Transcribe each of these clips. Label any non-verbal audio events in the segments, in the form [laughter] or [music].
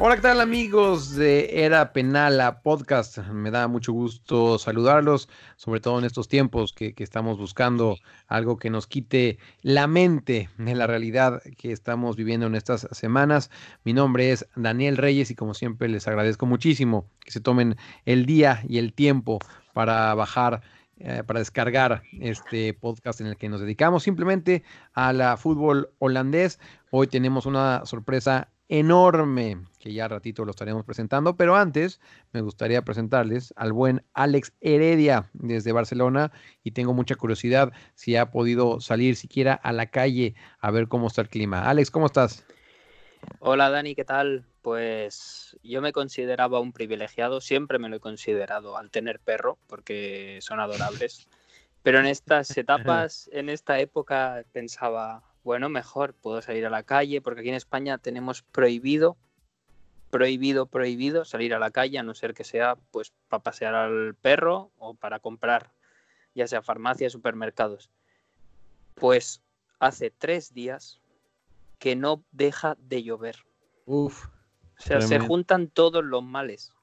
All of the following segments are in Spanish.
Hola, ¿qué tal amigos de Era Penala Podcast? Me da mucho gusto saludarlos, sobre todo en estos tiempos que, que estamos buscando algo que nos quite la mente de la realidad que estamos viviendo en estas semanas. Mi nombre es Daniel Reyes y como siempre les agradezco muchísimo que se tomen el día y el tiempo para bajar eh, para descargar este podcast en el que nos dedicamos simplemente a la fútbol holandés. Hoy tenemos una sorpresa enorme que ya ratito lo estaremos presentando, pero antes me gustaría presentarles al buen Alex Heredia desde Barcelona y tengo mucha curiosidad si ha podido salir siquiera a la calle a ver cómo está el clima. Alex, ¿cómo estás? Hola Dani, ¿qué tal? Pues yo me consideraba un privilegiado, siempre me lo he considerado al tener perro, porque son adorables. Pero en estas [laughs] etapas, en esta época, pensaba, bueno, mejor puedo salir a la calle, porque aquí en España tenemos prohibido, prohibido, prohibido salir a la calle, a no ser que sea pues para pasear al perro o para comprar, ya sea farmacias, supermercados. Pues hace tres días que no deja de llover. Uf, O sea, se juntan todos los males.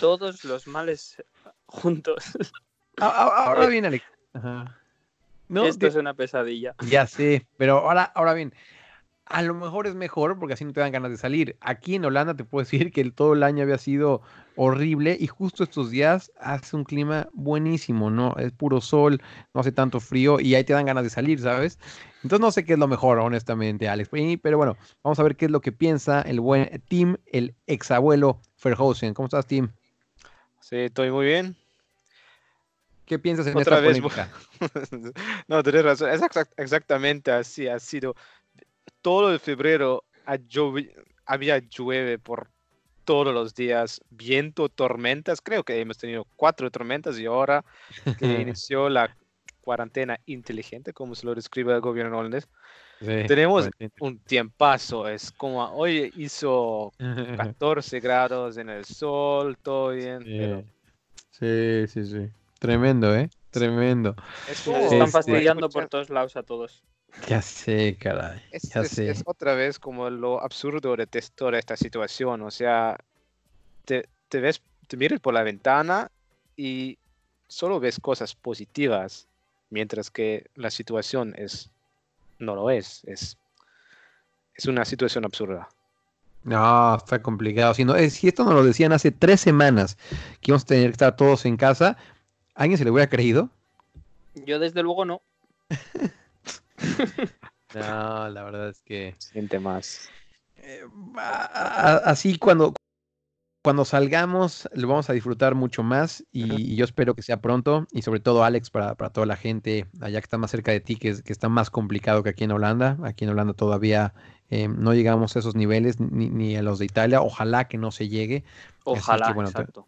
Todos los males juntos. [laughs] ahora bien, Alex. Ajá. No, Esto es una pesadilla. Ya sé, pero ahora, ahora bien, a lo mejor es mejor porque así no te dan ganas de salir. Aquí en Holanda te puedo decir que el, todo el año había sido horrible y justo estos días hace un clima buenísimo, ¿no? Es puro sol, no hace tanto frío y ahí te dan ganas de salir, ¿sabes? Entonces no sé qué es lo mejor, honestamente, Alex. Pero bueno, vamos a ver qué es lo que piensa el buen Tim, el exabuelo Verhausen. ¿Cómo estás, Tim? Sí, estoy muy bien. ¿Qué piensas en Otra esta vez, polémica? [laughs] no, tienes razón. Es exact- exactamente así. Ha sido todo el febrero había llueve por todos los días, viento, tormentas. Creo que hemos tenido cuatro tormentas y ahora que [laughs] inició la cuarentena inteligente, como se lo describe el gobierno holandés, Sí, tenemos un tiempazo. Es como hoy hizo [laughs] 14 grados en el sol, todo bien. pero Sí, sí, sí. Tremendo, ¿eh? Tremendo. es Nos como- están Este- fastidiando por todos lados a todos. Ya sé, caray. Es, Ya es- sé. es otra vez como lo absurdo de toda esta situación. O sea, te, te ves, te miras por la ventana y solo ves cosas positivas, mientras que la situación es no lo es. Es, es una situación absurda. No, está complicado. Si, no, eh, si esto nos lo decían hace tres semanas, que íbamos a tener que estar todos en casa, ¿a alguien se le hubiera creído? Yo desde luego no. [laughs] No, la verdad es que... Siente más. eh, así cuando, cuando salgamos lo vamos a disfrutar mucho más y, y yo espero que sea pronto y sobre todo Alex para, para toda la gente allá que está más cerca de ti, que, es- que está más complicado que aquí en Holanda. Aquí en Holanda todavía eh, no llegamos a esos niveles ni, ni a los de Italia. Ojalá que no se llegue. Ojalá, bueno, te- exacto.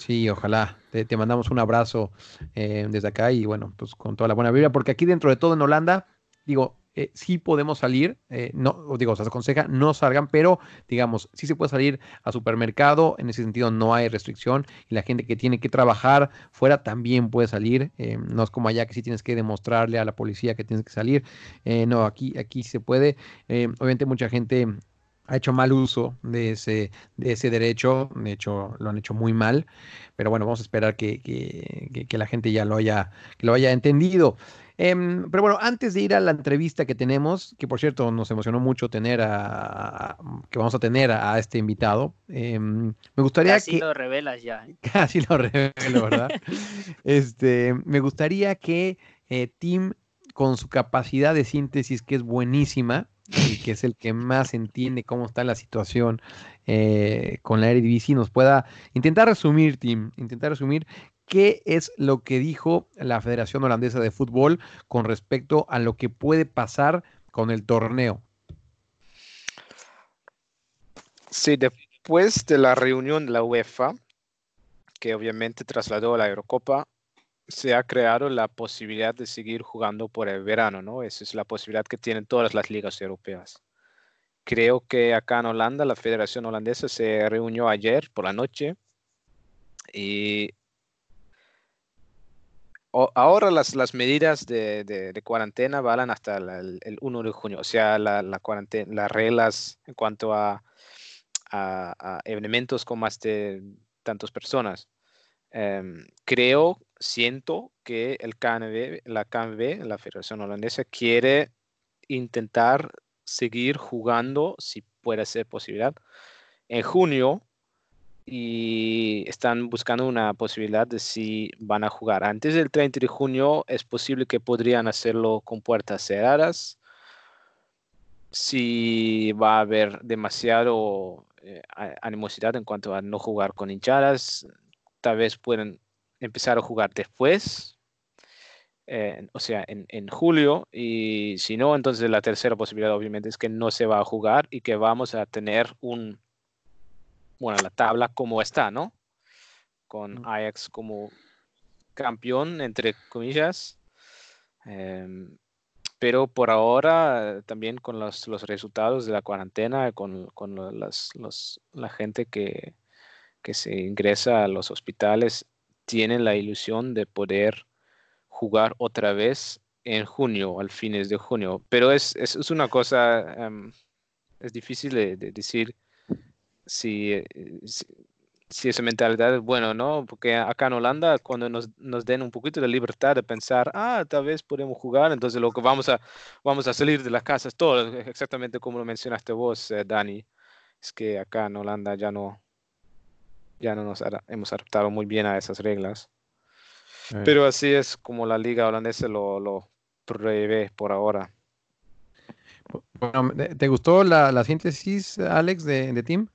Sí, ojalá. Te, mandamos un abrazo eh, desde acá y bueno, pues con toda la buena vibra, porque aquí dentro de todo en Holanda, digo, eh, sí podemos salir, eh, no, digo, se aconseja no salgan, pero digamos, sí se puede salir a supermercado, en ese sentido no hay restricción y la gente que tiene que trabajar fuera también puede salir, eh, no es como allá que sí tienes que demostrarle a la policía que tienes que salir, eh, no, aquí, aquí se puede, eh, obviamente mucha gente ha hecho mal uso de ese, de ese derecho, de hecho lo han hecho muy mal, pero bueno, vamos a esperar que, que- que- la gente ya lo haya, que lo haya entendido. Em, pero bueno, antes de ir a la entrevista que tenemos, que por cierto nos emocionó mucho tener a, a- que vamos a tener a, a este invitado, em, me gustaría Casi que lo revelas ya. ¿eh? [laughs] casi lo revelo, ¿verdad? [laughs] este, me gustaría que eh, Tim, con su capacidad de síntesis, que es buenísima, y que es el que más entiende cómo está la situación eh, con la Eredivisie nos pueda intentar resumir, Tim, intentar resumir qué es lo que dijo la Federación Holandesa de Fútbol con respecto a lo que puede pasar con el torneo. Sí, después de la reunión de la UEFA, que obviamente trasladó a la Eurocopa, se ha creado la posibilidad de seguir jugando por el verano, ¿no? Esa es la posibilidad que tienen todas las ligas europeas. Creo que acá en Holanda, la Federación Holandesa se reunió ayer por la noche y ahora las, las medidas de, de- cuarentena valen hasta el, el 1 de junio, o sea, la, la cuarentena, las reglas en cuanto a, a- a eventos con más de tantas personas. Em, creo, siento que el KNV, la KNV, la Federación Holandesa, quiere intentar seguir jugando, si puede ser posibilidad, en junio y están buscando una posibilidad de si van a jugar antes del 30 de junio. Es posible que podrían hacerlo con puertas cerradas. Si va a haber demasiado eh, animosidad en cuanto a no jugar con hinchadas, tal vez pueden empezar a jugar después, eh, o sea, en, en julio, y si no, entonces la tercera posibilidad obviamente es que no se va a jugar y que vamos a tener un, bueno, la tabla como está, ¿no? Con. Ajax como campeón, entre comillas. Em, pero por ahora, eh, también con los, los resultados de la cuarentena, con, con las, los- la gente que, que se ingresa a los hospitales, tienen la ilusión de poder jugar otra vez en junio, al fines de junio. Pero es, es, una cosa, em, es difícil de, de decir si, eh, si, si esa mentalidad es bueno, ¿no? Porque acá en Holanda, cuando nos, nos den un poquito de libertad de pensar, ah, tal vez podemos jugar, entonces lo que vamos a, vamos a salir de las casas, todo, exactamente como lo mencionaste vos, eh, Dani, es que acá en Holanda ya no, ya no nos hemos adaptado muy bien a esas reglas. Eh, Pero así es como la liga holandesa lo, lo prevé por ahora. bueno, ¿te- ¿te gustó la, la síntesis, Alex, de, de Tim?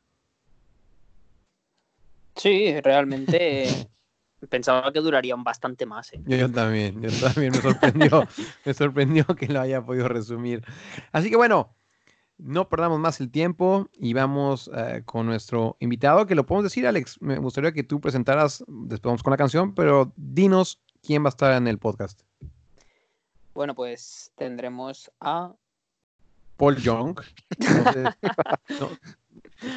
Sí, realmente [laughs] pensaba que durarían bastante más. ¿eh? Yo, yo también, yo también me sorprendió, [laughs] me sorprendió que lo haya podido resumir. Así que bueno, no perdamos más el tiempo y vamos eh, con nuestro invitado, que lo podemos decir, Alex. Me gustaría que tú presentaras, después vamos con la canción, pero dinos quién va a estar en el podcast. Bueno, pues tendremos a Paul Young. [laughs] No,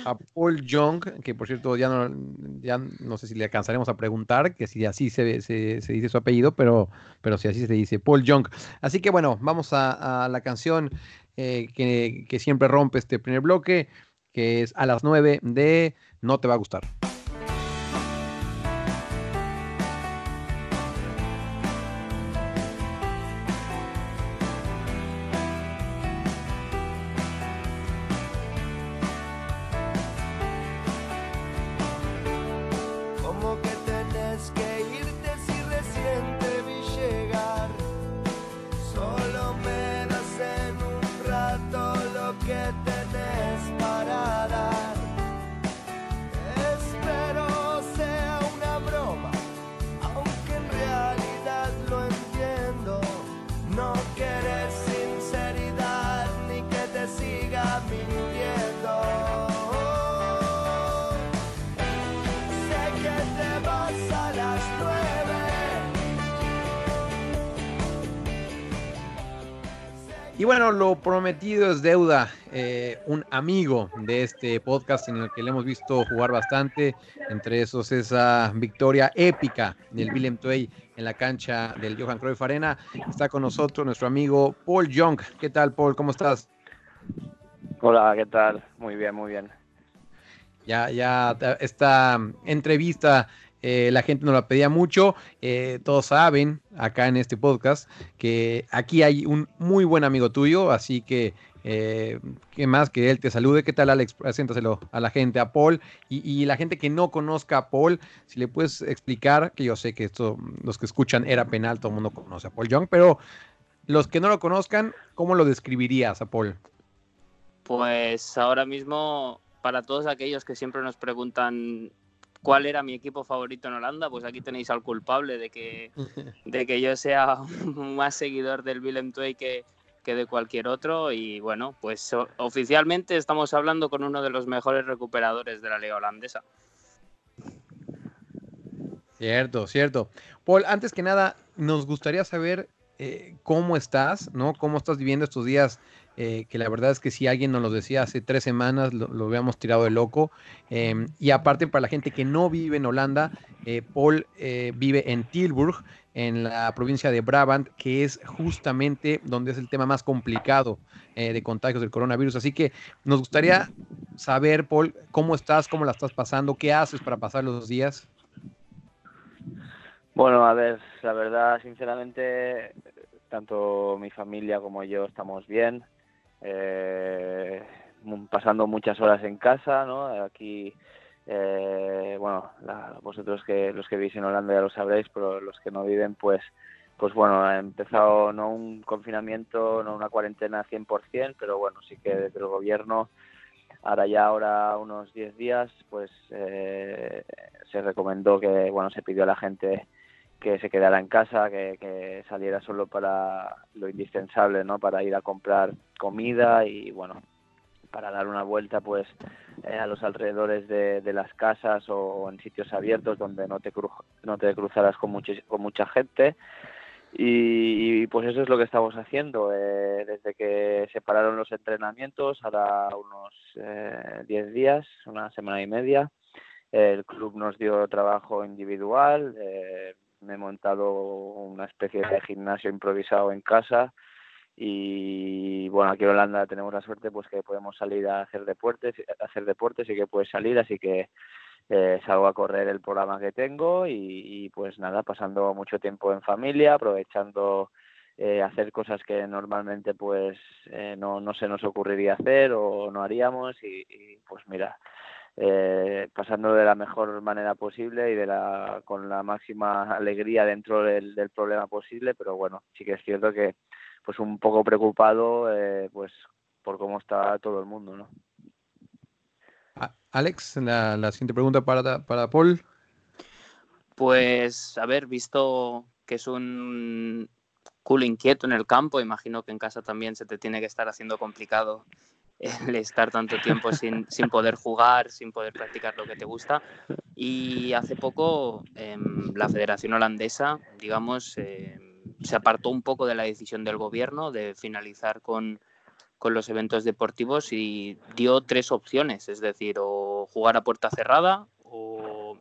a Paul Young, que por cierto ya no, ya no sé si le alcanzaremos a preguntar, que si así se, se- se dice su apellido, pero, pero si así se dice, Paul Young. Así que bueno, vamos a, a la canción eh, que, que siempre rompe este primer bloque, que es a las 9 de No te va a gustar. Y bueno, lo prometido es deuda. Eh, un amigo de este podcast en el que le hemos visto jugar bastante, entre esos esa victoria épica del Willem Twey en la cancha del Johan Cruyff Arena. Está con nosotros nuestro amigo Paul Young. ¿Qué tal, Paul? ¿Cómo estás? Hola, ¿qué tal? Muy bien, muy bien. Ya, ya ta- esta entrevista eh, la gente nos la pedía mucho. Eh, todos saben acá en este podcast que aquí hay un muy buen amigo tuyo, así que eh, qué más que él te salude. ¿Qué tal, Alex? Preséntaselo a la gente, a Paul y, y la gente que no conozca a Paul, si le puedes explicar, que yo sé que esto, los que escuchan era penal, todo el mundo conoce a Paul Young, pero los que no lo conozcan, ¿cómo lo describirías a Paul? Pues ahora mismo para todos aquellos que siempre nos preguntan cuál era mi equipo favorito en Holanda, pues aquí tenéis al culpable de que, [laughs] de que yo sea [laughs] más seguidor del Willem II que, que de cualquier otro. Y bueno, pues o- oficialmente estamos hablando con uno de los mejores recuperadores de la liga holandesa. Cierto, cierto. Paul, antes que nada, nos gustaría saber eh, cómo estás, ¿no? ¿Cómo estás viviendo estos días? Eh, que la verdad es que si alguien nos lo decía hace tres semanas, lo, habíamos tirado de loco. Eh, y aparte, para la gente que no vive en Holanda, eh, Paul eh, vive en Tilburg, en la provincia de Brabant, que es justamente donde es el tema más complicado eh, de contagios del coronavirus. Así que nos gustaría saber, Paul, cómo estás, cómo la estás pasando, qué haces para pasar los días. Bueno, a ver, la verdad, sinceramente, tanto mi familia como yo estamos bien, eh, mu- pasando muchas horas en casa, ¿no? Aquí, eh, bueno, la- vosotros que los que vivís en Holanda ya lo sabréis, pero los que no viven, pues, pues bueno, ha empezado no un confinamiento, no una cuarentena 100%, pero bueno, sí que desde el gobierno ahora ya ahora unos 10 días pues eh, se recomendó que bueno se pidió a la gente que se quedara en casa que, saliera solo para lo indispensable no para ir a comprar comida y bueno para dar una vuelta pues eh, a los alrededores de, las casas o en sitios abiertos donde no te cru- no te cruzaras con mucha gente y, y, pues eso es lo que estamos haciendo. eh, desde que se pararon los entrenamientos, ahora unos eh, 10 días, una semana y media, el club nos dio trabajo individual. eh, me he montado una especie de gimnasio improvisado en casa. Y bueno, aquí en Holanda tenemos la suerte pues que podemos salir a hacer deportes, hacer deportes y que puedes salir, así que eh, salgo a correr el programa que tengo y, pues nada, pasando mucho tiempo en familia, aprovechando eh, hacer cosas que normalmente pues eh, no, no se nos ocurriría hacer o no haríamos y, pues mira, eh, pasando de la mejor manera posible y de la con la máxima alegría dentro del, del problema posible, pero bueno, sí que es cierto que pues un poco preocupado eh, pues por cómo está todo el mundo, ¿no? Alex, la, la siguiente pregunta para, para Paul. Pues, a ver, visto que es un culo inquieto en el campo, imagino que en casa también se te tiene que estar haciendo complicado [laughs] el estar tanto tiempo sin, sin poder jugar, sin poder practicar lo que te gusta. Y hace poco em, la Federación Holandesa, digamos, em, se apartó un poco de la decisión del gobierno de finalizar con, con los eventos deportivos y dio tres opciones, es decir, o jugar a puerta cerrada o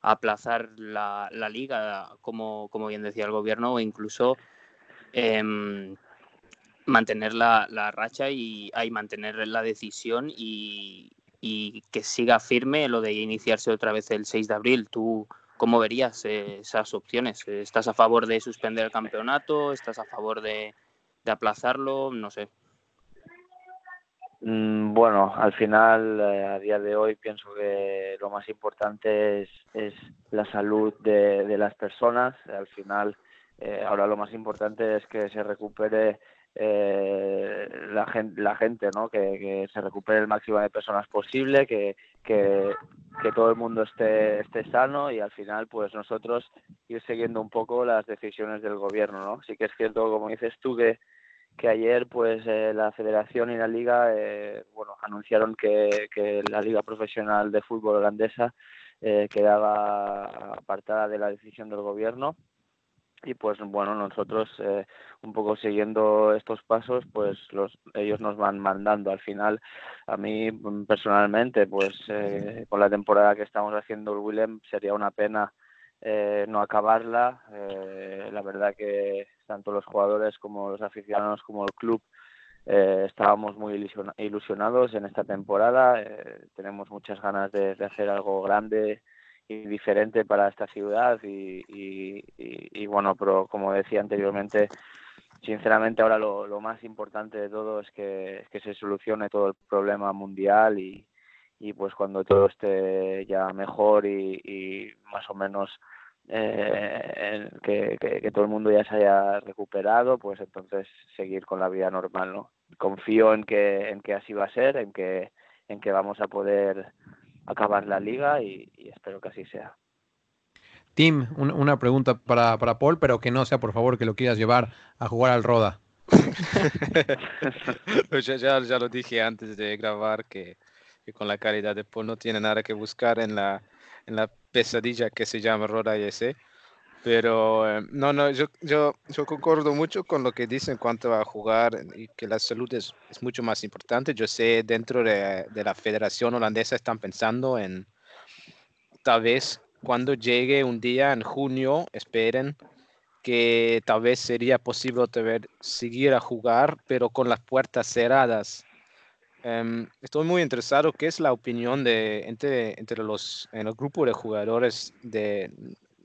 aplazar la, la liga, como, como bien decía el gobierno, o incluso em, mantener la, la racha y, y mantener la decisión y, y que siga firme lo de iniciarse otra vez el 6 de abril. ¿Tú cómo verías eh, esas opciones? ¿Estás a favor de suspender el campeonato? ¿Estás a favor de, de aplazarlo? No sé. Mm, Bueno, al final, eh, a día de hoy, pienso que lo más importante es, es la salud de, de las personas. Al final, eh, ahora lo más importante es que se recupere eh, la, gente, la gente, ¿no? Que, se recupere el máximo de personas posible, que, que, que todo el mundo esté, esté sano y al final, pues nosotros ir siguiendo un poco las decisiones del gobierno, ¿no? Sí que es cierto, como dices tú, que que ayer pues eh, la federación y la liga eh, bueno anunciaron que, que la liga profesional de fútbol holandesa eh, quedaba apartada de la decisión del gobierno y pues bueno nosotros eh, un poco siguiendo estos pasos pues los ellos nos van mandando al final a mí mm, personalmente pues eh, con la temporada que estamos haciendo el Willem sería una pena eh, no acabarla. Eh, la verdad que tanto los jugadores como los aficionados como el club eh, estábamos muy ilusiona- ilusionados en esta temporada. Eh, tenemos muchas ganas de hacer algo grande y diferente para esta ciudad y, y, bueno, pero como decía anteriormente, sinceramente ahora lo, lo más importante de todo es que, es que se solucione todo el problema mundial y, y pues cuando todo esté ya mejor y, y más o menos eh, que, que, que todo el mundo ya se haya recuperado, pues entonces seguir con la vida normal, ¿no? Confío en que, en que así va a ser, en que, en que vamos a poder acabar la liga y, y espero que así sea. Tim, un- una pregunta para, para Paul, pero que no sea por favor que lo quieras llevar a jugar al Roda. [laughs] Ya, ya, ya lo dije antes de grabar que, que con la calidad de Paul no tiene nada que buscar en la, en la pesadilla que se llama Roda IS. Pero eh, no, no, yo, yo, yo concuerdo mucho con lo que dice en cuanto a jugar y que la salud es, es mucho más importante. Yo sé dentro de, de la Federación Holandesa están pensando en tal vez cuando llegue un día en junio, esperen que tal vez sería posible vez seguir a jugar, pero con las puertas cerradas. Em, estoy muy interesado qué es la opinión de entre, entre los en el grupo de jugadores de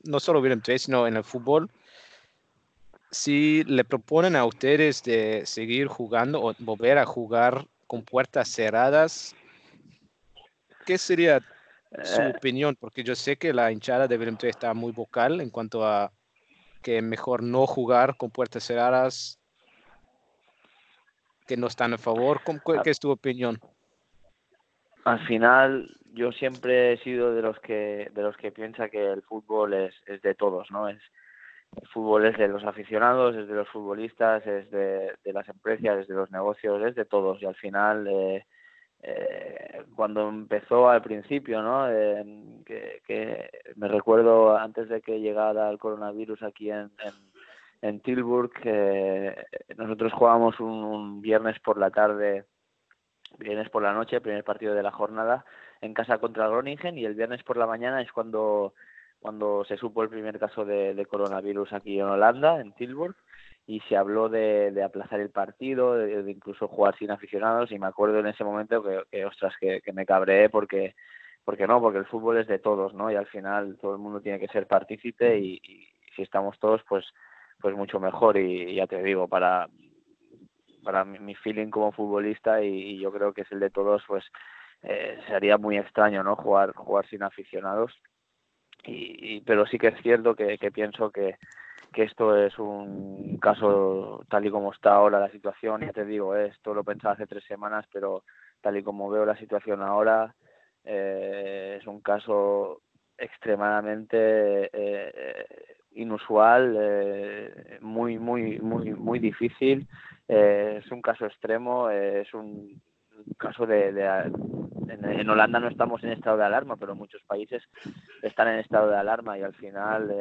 no solo sino en el fútbol. Si le proponen a ustedes de seguir jugando o volver a jugar con puertas cerradas, ¿qué sería su Eh, opinión? Porque yo sé que la hinchada de Willem II está muy vocal en cuanto a que mejor no jugar con puertas cerradas, que no están a favor. ¿Cómo- cu- Ah. ¿Qué es tu opinión? Al final yo siempre he sido de los que de los que piensa que el fútbol es, es de todos no es el fútbol es de los aficionados es de los futbolistas es de, de las empresas es de los negocios es de todos. Y al final eh, eh, cuando empezó al principio no que, me recuerdo antes de que llegara el coronavirus aquí en, en, Tilburg eh, nosotros jugábamos un viernes por la tarde viernes por la noche, primer partido de la jornada en casa contra Groningen y el viernes por la mañana es cuando cuando se supo el primer caso de, coronavirus aquí en Holanda, en Tilburg, y se habló de, de aplazar el partido, de, de incluso jugar sin aficionados, y me acuerdo en ese momento que, que ostras, que, que me cabreé porque, porque no, porque el fútbol es de todos, ¿no? Y al final todo el mundo tiene que ser partícipe y, y si estamos todos, pues, pues mucho mejor. Y, ya te digo, para, para mi, mi feeling como futbolista y, yo creo que es el de todos, pues eh, sería muy extraño, ¿no? Jugar, jugar sin aficionados. Y, pero sí que es cierto que, pienso que, que esto es un caso tal y como está ahora la situación. Ya te digo, eh, esto lo pensaba hace tres semanas, pero tal y como veo la situación ahora, eh, es un caso extremadamente eh, inusual, eh, muy, muy, muy, muy difícil. Eh, es un caso extremo, eh, es un caso de, en, Holanda no estamos en estado de alarma, pero muchos países están en estado de alarma y al final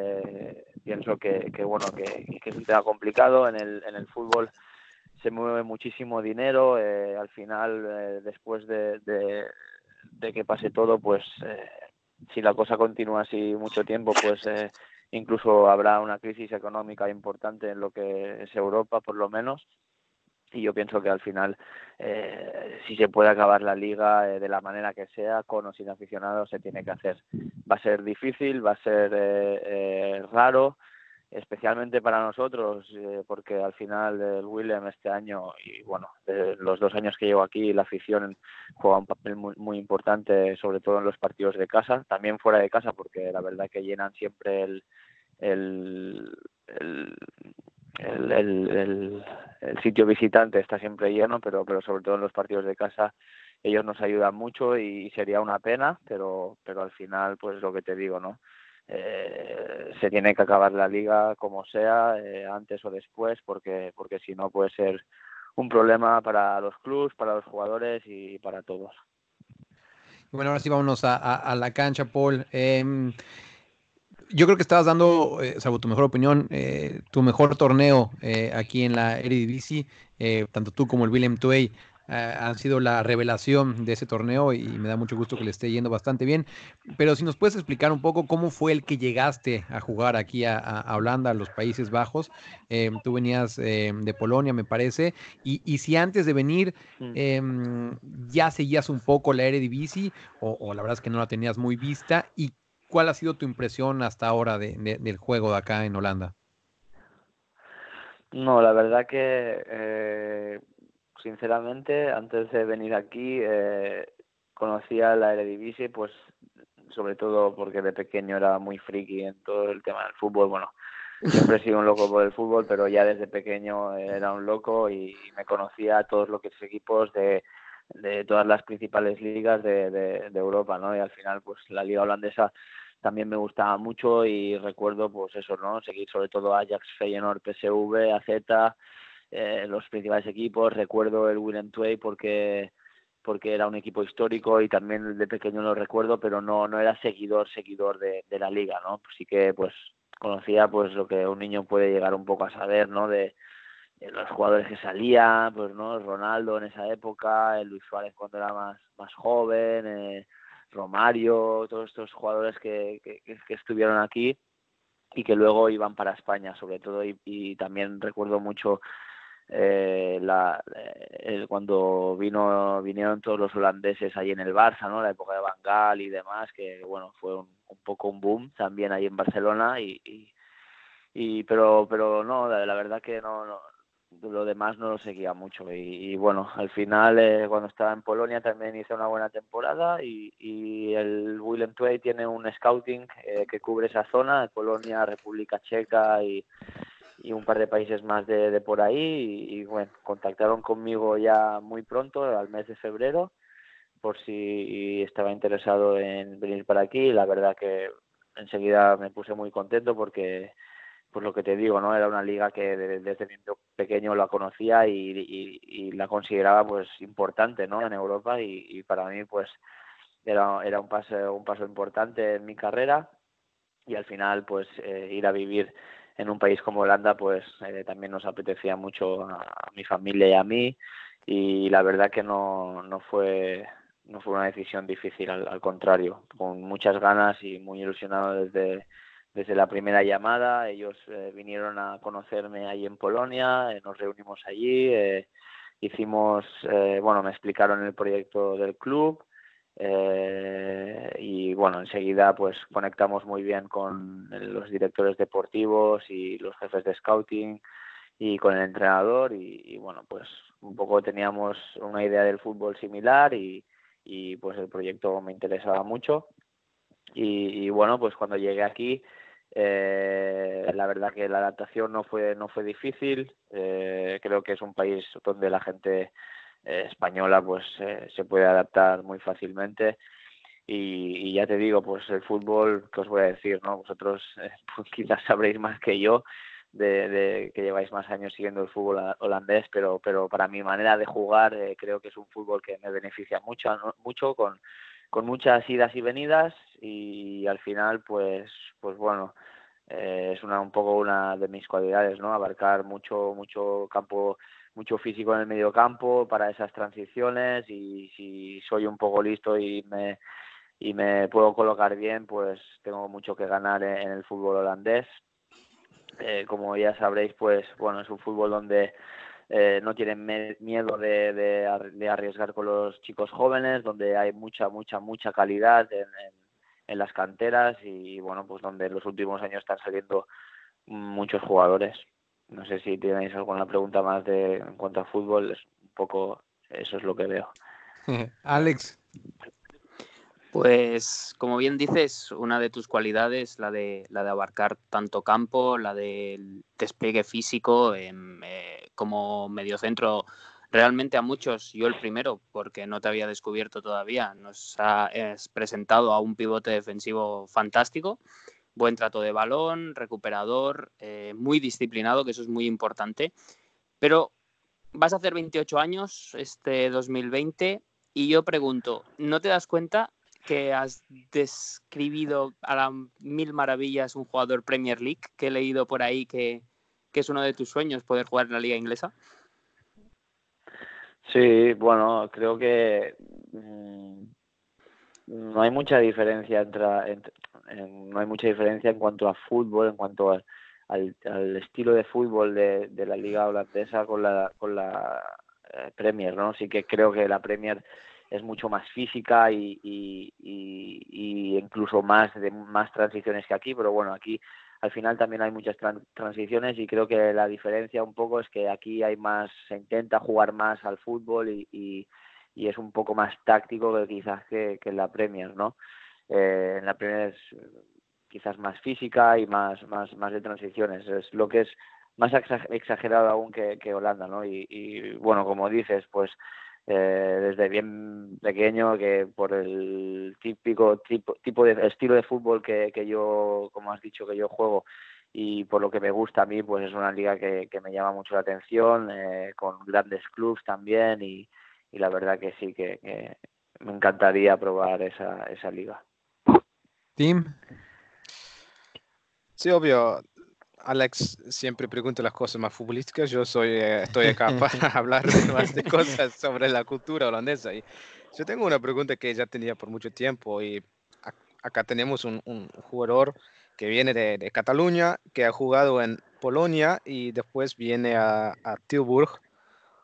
pienso que, bueno que, que es un tema complicado en el, en el fútbol se mueve muchísimo dinero al final después de, de, de que pase todo pues si la cosa continúa así mucho tiempo pues incluso habrá una crisis económica importante en lo que es Europa por lo menos y yo pienso que al final eh, si se puede acabar la liga eh, de la manera que sea con o sin aficionados se tiene que hacer. Va a ser difícil va a ser eh, eh, raro especialmente para nosotros eh, porque al final el Willem este año y bueno de los dos años que llevo aquí la afición juega un papel muy, muy importante sobre todo en los partidos de casa también fuera de casa porque la verdad que llenan siempre el, el, el- el- el sitio visitante está siempre lleno, pero, pero sobre todo en los partidos de casa ellos nos ayudan mucho y sería una pena, pero, pero al final, pues lo que te digo, ¿no? Eh, se tiene que acabar la liga como sea, eh, antes o después, porque, porque si no puede ser un problema para los clubes, para los jugadores y para todos. Bueno, ahora sí vámonos a, a- la cancha, Paul. Em, yo creo que estabas dando, eh, salvo tu mejor opinión, eh, tu mejor torneo aquí en la Eredivisie. Tanto tú como el Willem Twey eh, han sido la revelación de ese torneo y me da mucho gusto que le esté yendo bastante bien. Pero si nos puedes explicar un poco cómo fue el que llegaste a jugar aquí a, Holanda, a los Países Bajos. Eh, tú venías eh, de Polonia, me parece, y, y si antes de venir Mm. em, ya seguías un poco la Eredivisie o, o la verdad es que no la tenías muy vista y cuál ha sido tu impresión hasta ahora de- de- del juego de acá en Holanda. No, la verdad que, eh, sinceramente, antes de venir aquí, eh, conocía la Eredivisie, pues, sobre todo porque de pequeño era muy friki en todo el tema del fútbol. Bueno, siempre he sido un loco por el fútbol, pero ya desde pequeño era un loco y me conocía a todos los equipos de, de todas las principales ligas de, de, de Europa, ¿no? Y al final, pues la liga holandesa también me gustaba mucho y recuerdo, pues eso, ¿no? Seguir sobre todo Ajax, Feyenoord, PSV, AZ, eh, los principales equipos. Recuerdo el Willem Twey porque porque era un equipo histórico y también de pequeño lo recuerdo, pero no no era seguidor seguidor de, la liga, ¿no? Pues sí que pues conocía pues lo que un niño puede llegar un poco a saber, ¿no? De, los jugadores que salían, pues no, Ronaldo en esa época, el Luis Suárez cuando era más más joven, eh, Romario, todos estos jugadores que, que, que estuvieron aquí y que luego iban para España sobre todo y también recuerdo mucho eh, la, eh, cuando vino vinieron todos los holandeses ahí en el Barça, ¿no? La época de Van Gaal y demás, que bueno, fue un, un poco un boom también ahí en Barcelona y, y, pero pero no, la, verdad que no, no lo demás no lo seguía mucho y, bueno, al final eh, cuando estaba en Polonia también hice una buena temporada y, y el Willem Twey tiene un scouting eh, que cubre esa zona, Polonia, República Checa y y un par de países más de, de por ahí y, bueno, contactaron conmigo ya muy pronto, al mes de febrero, por si estaba interesado en venir para aquí la verdad que enseguida me puse muy contento porque pues lo que te digo, ¿no? Era una liga que desde, pequeño la conocía y, y, la consideraba pues importante, ¿no? En Europa y, y para mí pues era, era un paso un paso importante en mi carrera y al final pues eh, ir a vivir en un país como Holanda, pues eh, también nos apetecía mucho a, mi familia y a mí y la verdad que no, no fue no fue una decisión difícil, al, al contrario, con muchas ganas y muy ilusionado desde desde la primera llamada. Ellos eh, vinieron a conocerme ahí en Polonia, eh, nos reunimos allí, hicimos, bueno, me explicaron el proyecto del club eh, y bueno, enseguida pues conectamos muy bien con los directores deportivos y los jefes de scouting y con el entrenador y, y bueno, pues un poco teníamos una idea del fútbol similar y, y pues el proyecto me interesaba mucho. Y, y bueno, pues cuando llegué aquí eh, la verdad que la adaptación no fue no fue difícil. Eh, creo que es un país donde la gente eh, española pues eh, se puede adaptar muy fácilmente. Y, ya te digo pues el fútbol que os voy a decir no vosotros eh, [laughs] pues quizás sabréis más que yo de, que lleváis más años siguiendo el fútbol holandés pero pero para mi manera de jugar eh, creo que es un fútbol que me beneficia mucho mucho con con muchas idas y venidas y al final pues pues bueno es una un poco una de mis cualidades no abarcar mucho mucho campo mucho físico en el medio campo para esas transiciones y si soy un poco listo y me y me puedo colocar bien pues tengo mucho que ganar en, en el fútbol holandés eh, como ya sabréis pues bueno es un fútbol donde eh, no tienen miedo de, de, de, arriesgar con los chicos jóvenes, donde hay mucha, mucha, mucha calidad en, en, en, las canteras y, bueno, pues donde en los últimos años están saliendo muchos jugadores. No sé si tenéis alguna pregunta más de en cuanto a fútbol, es un poco eso es lo que veo. [laughs] Alex. Pues, como bien dices, una de tus cualidades, la de, la de abarcar tanto campo, la del despliegue físico eh, eh, como mediocentro, realmente a muchos, yo el primero, porque no te había descubierto todavía, nos has presentado a un pivote defensivo fantástico, buen trato de balón, recuperador, eh, muy disciplinado, que eso es muy importante, pero vas a hacer 28 años este 2020 y yo pregunto, ¿no te das cuenta que has describido a las mil maravillas un jugador Premier League, que he leído por ahí que, es uno de tus sueños poder jugar en la liga inglesa? Sí, bueno, creo que mmm, no hay mucha diferencia entre, entre en, no hay mucha diferencia en cuanto a fútbol, en cuanto al, estilo de fútbol de, la liga holandesa con la con la eh, Premier, ¿no? Sí que creo que la Premier es mucho más física y, y, incluso más de más transiciones que aquí, pero bueno, aquí al final también hay muchas tran transiciones y creo que la diferencia un poco es que aquí hay más, se intenta jugar más al fútbol y, y, es un poco más táctico que quizás que, que la Premier, ¿no? Eh, en la Premier es quizás más física y más, más, más de transiciones, es lo que es más exagerado aún que, que Holanda, ¿no? Y, y bueno, como dices, pues eh, desde bien pequeño que por el típico tipo, tipo de estilo de fútbol que, que yo, como has dicho, que yo juego y por lo que me gusta a mí, pues es una liga que, que me llama mucho la atención, eh, con grandes clubs también y, y la verdad que sí, que, que me encantaría probar esa, esa liga. Tim, Sí, obvio. Alex siempre pregunta las cosas más futbolísticas. Yo soy, eh, estoy acá [laughs] para [laughs] hablar de más de cosas sobre la cultura holandesa. Y yo tengo una pregunta que ya tenía por mucho tiempo. Y ac- acá tenemos un, un jugador que viene de, de Cataluña, que ha jugado en Polonia y después viene a, a Tilburg.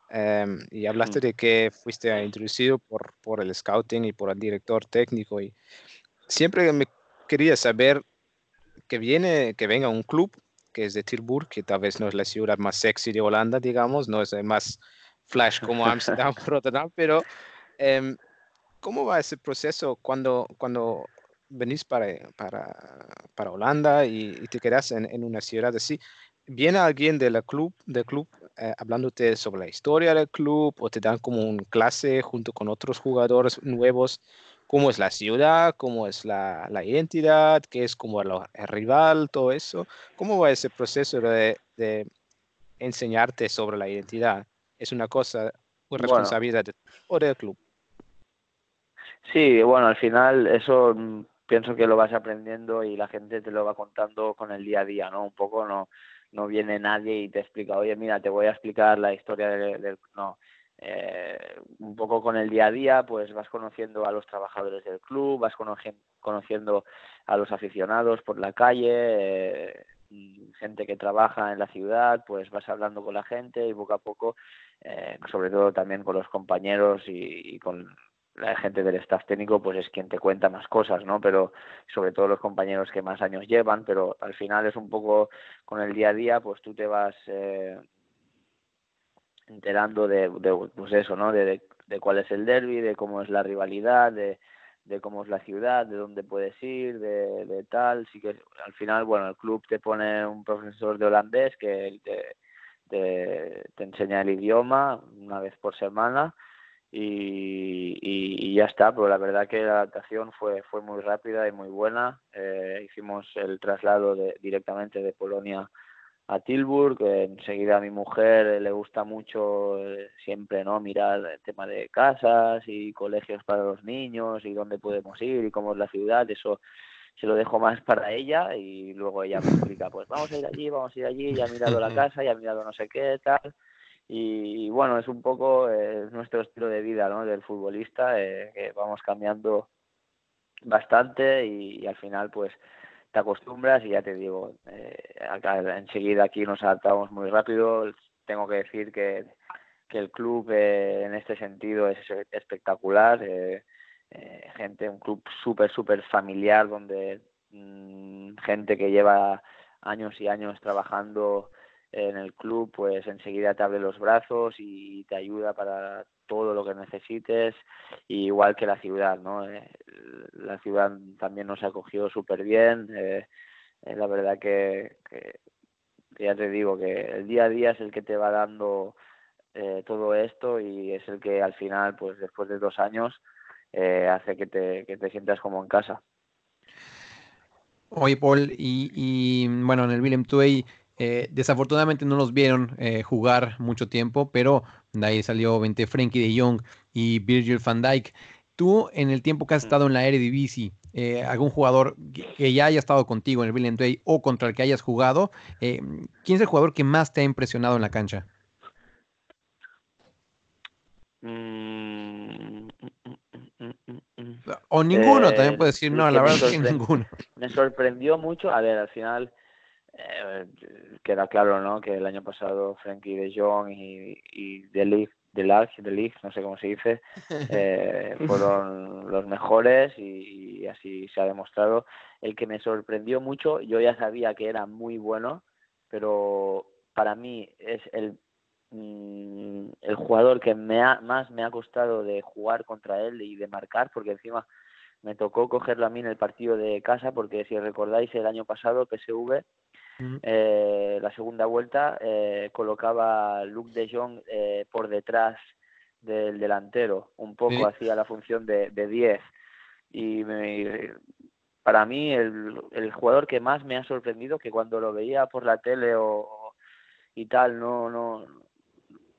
Em, y hablaste de que fuiste introducido por, por el scouting y por el director técnico. Y siempre me quería saber que viene, que venga un club que es de Tilburg, que tal vez no es la ciudad más sexy de Holanda, digamos, no es más flash como [laughs] Amsterdam, Rotterdam, pero em, ¿cómo va ese proceso cuando, cuando venís para, para, para Holanda y, y te quedas en, en una ciudad así? ¿Viene alguien del club, del club eh, hablándote sobre la historia del club o te dan como un clase junto con otros jugadores nuevos? ¿Cómo es la ciudad? ¿Cómo es la, la identidad? ¿Qué es como el, el rival? Todo eso. ¿Cómo va ese proceso de, de enseñarte sobre la identidad? ¿Es una cosa, una Bueno. responsabilidad de- o del club? Sí, bueno, al final eso mm, pienso que lo vas aprendiendo y la gente te lo va contando con el día a día, ¿no? Un poco no, no viene nadie y te explica, oye, mira, te voy a explicar la historia del... del-". No, Eh, un poco con el día a día, pues vas conociendo a los trabajadores del club, vas conocien- conociendo a los aficionados por la calle, eh, gente que trabaja en la ciudad, pues vas hablando con la gente y poco a poco, eh, sobre todo también con los compañeros y, y con la gente del staff técnico pues es quien te cuenta más cosas, ¿no? Pero sobre todo los compañeros que más años llevan, pero al final es un poco con el día a día, pues tú te vas eh, enterando de, de, pues eso, ¿no? De, de, cuál es el derby, de cómo es la rivalidad, de, de cómo es la ciudad, de dónde puedes ir, de, de tal. Sí que al final, bueno, el club te pone un profesor de holandés que te, te, enseña el idioma una vez por semana y, y, y ya está, pero la verdad que la adaptación fue, fue muy rápida y muy buena. Eh, hicimos el traslado de, directamente de Polonia a Tilburg, que enseguida a mi mujer eh, le gusta mucho eh, siempre no mirar el tema de casas y colegios para los niños y dónde podemos ir y cómo es la ciudad, eso se lo dejo más para ella y luego ella me explica, pues vamos a ir allí, vamos a ir allí, ya ha mirado la casa, ya ha mirado no sé qué, tal, y, bueno, es un poco eh, nuestro estilo de vida, ¿no? Del futbolista, eh, que vamos cambiando bastante y, al final, pues te acostumbras y ya te digo, eh, enseguida aquí nos adaptamos muy rápido. Tengo que decir que, que el club eh, en este sentido es espectacular. Eh, gente, un club súper, súper familiar donde mmm, gente que lleva años y años trabajando en el club, pues enseguida te abre los brazos y te ayuda para todo lo que necesites, igual que la ciudad, ¿no? Eh, la ciudad también nos acogió súper bien, eh, eh, la verdad que, que, ya te digo que el día a día es el que te va dando eh, todo esto y es el que al final, pues después de dos años, hace que te, que te sientas como en casa. Oye, Paul, y, y bueno, en el Willem Twey eh, desafortunadamente no los vieron eh, jugar mucho tiempo, pero de ahí salió Vente Frenkie de Jong y Virgil van Dijk. Tú, en el tiempo que has estado en la Eredivisie, eh, algún jugador que, ya haya estado contigo en el Willem Twey o contra el que hayas jugado, eh, ¿quién es el jugador que más te ha impresionado en la cancha? Mm, o ninguno, también puedes decir, no, la verdad es que ninguno. [laughs] Me sorprendió mucho, a ver, al final eh, queda claro, ¿no? Que el año pasado Frankie de Jong y, y De Ligt, De Ligt, De Ligt, no sé cómo se dice, [laughs] eh, fueron los mejores y, y, así se ha demostrado. El que me sorprendió mucho, yo ya sabía que era muy bueno, pero para mí es el mm, el jugador que me ha, más me ha costado de jugar contra él y de marcar, porque encima me tocó cogerlo a mí en el partido de casa, porque si recordáis el año pasado PSV eh, la segunda vuelta eh, colocaba Luke de Jong eh, por detrás del delantero, un poco Sí. hacía la función de, de 10 y me- para mí el, el jugador que más me ha sorprendido que cuando lo veía por la tele o, y tal no no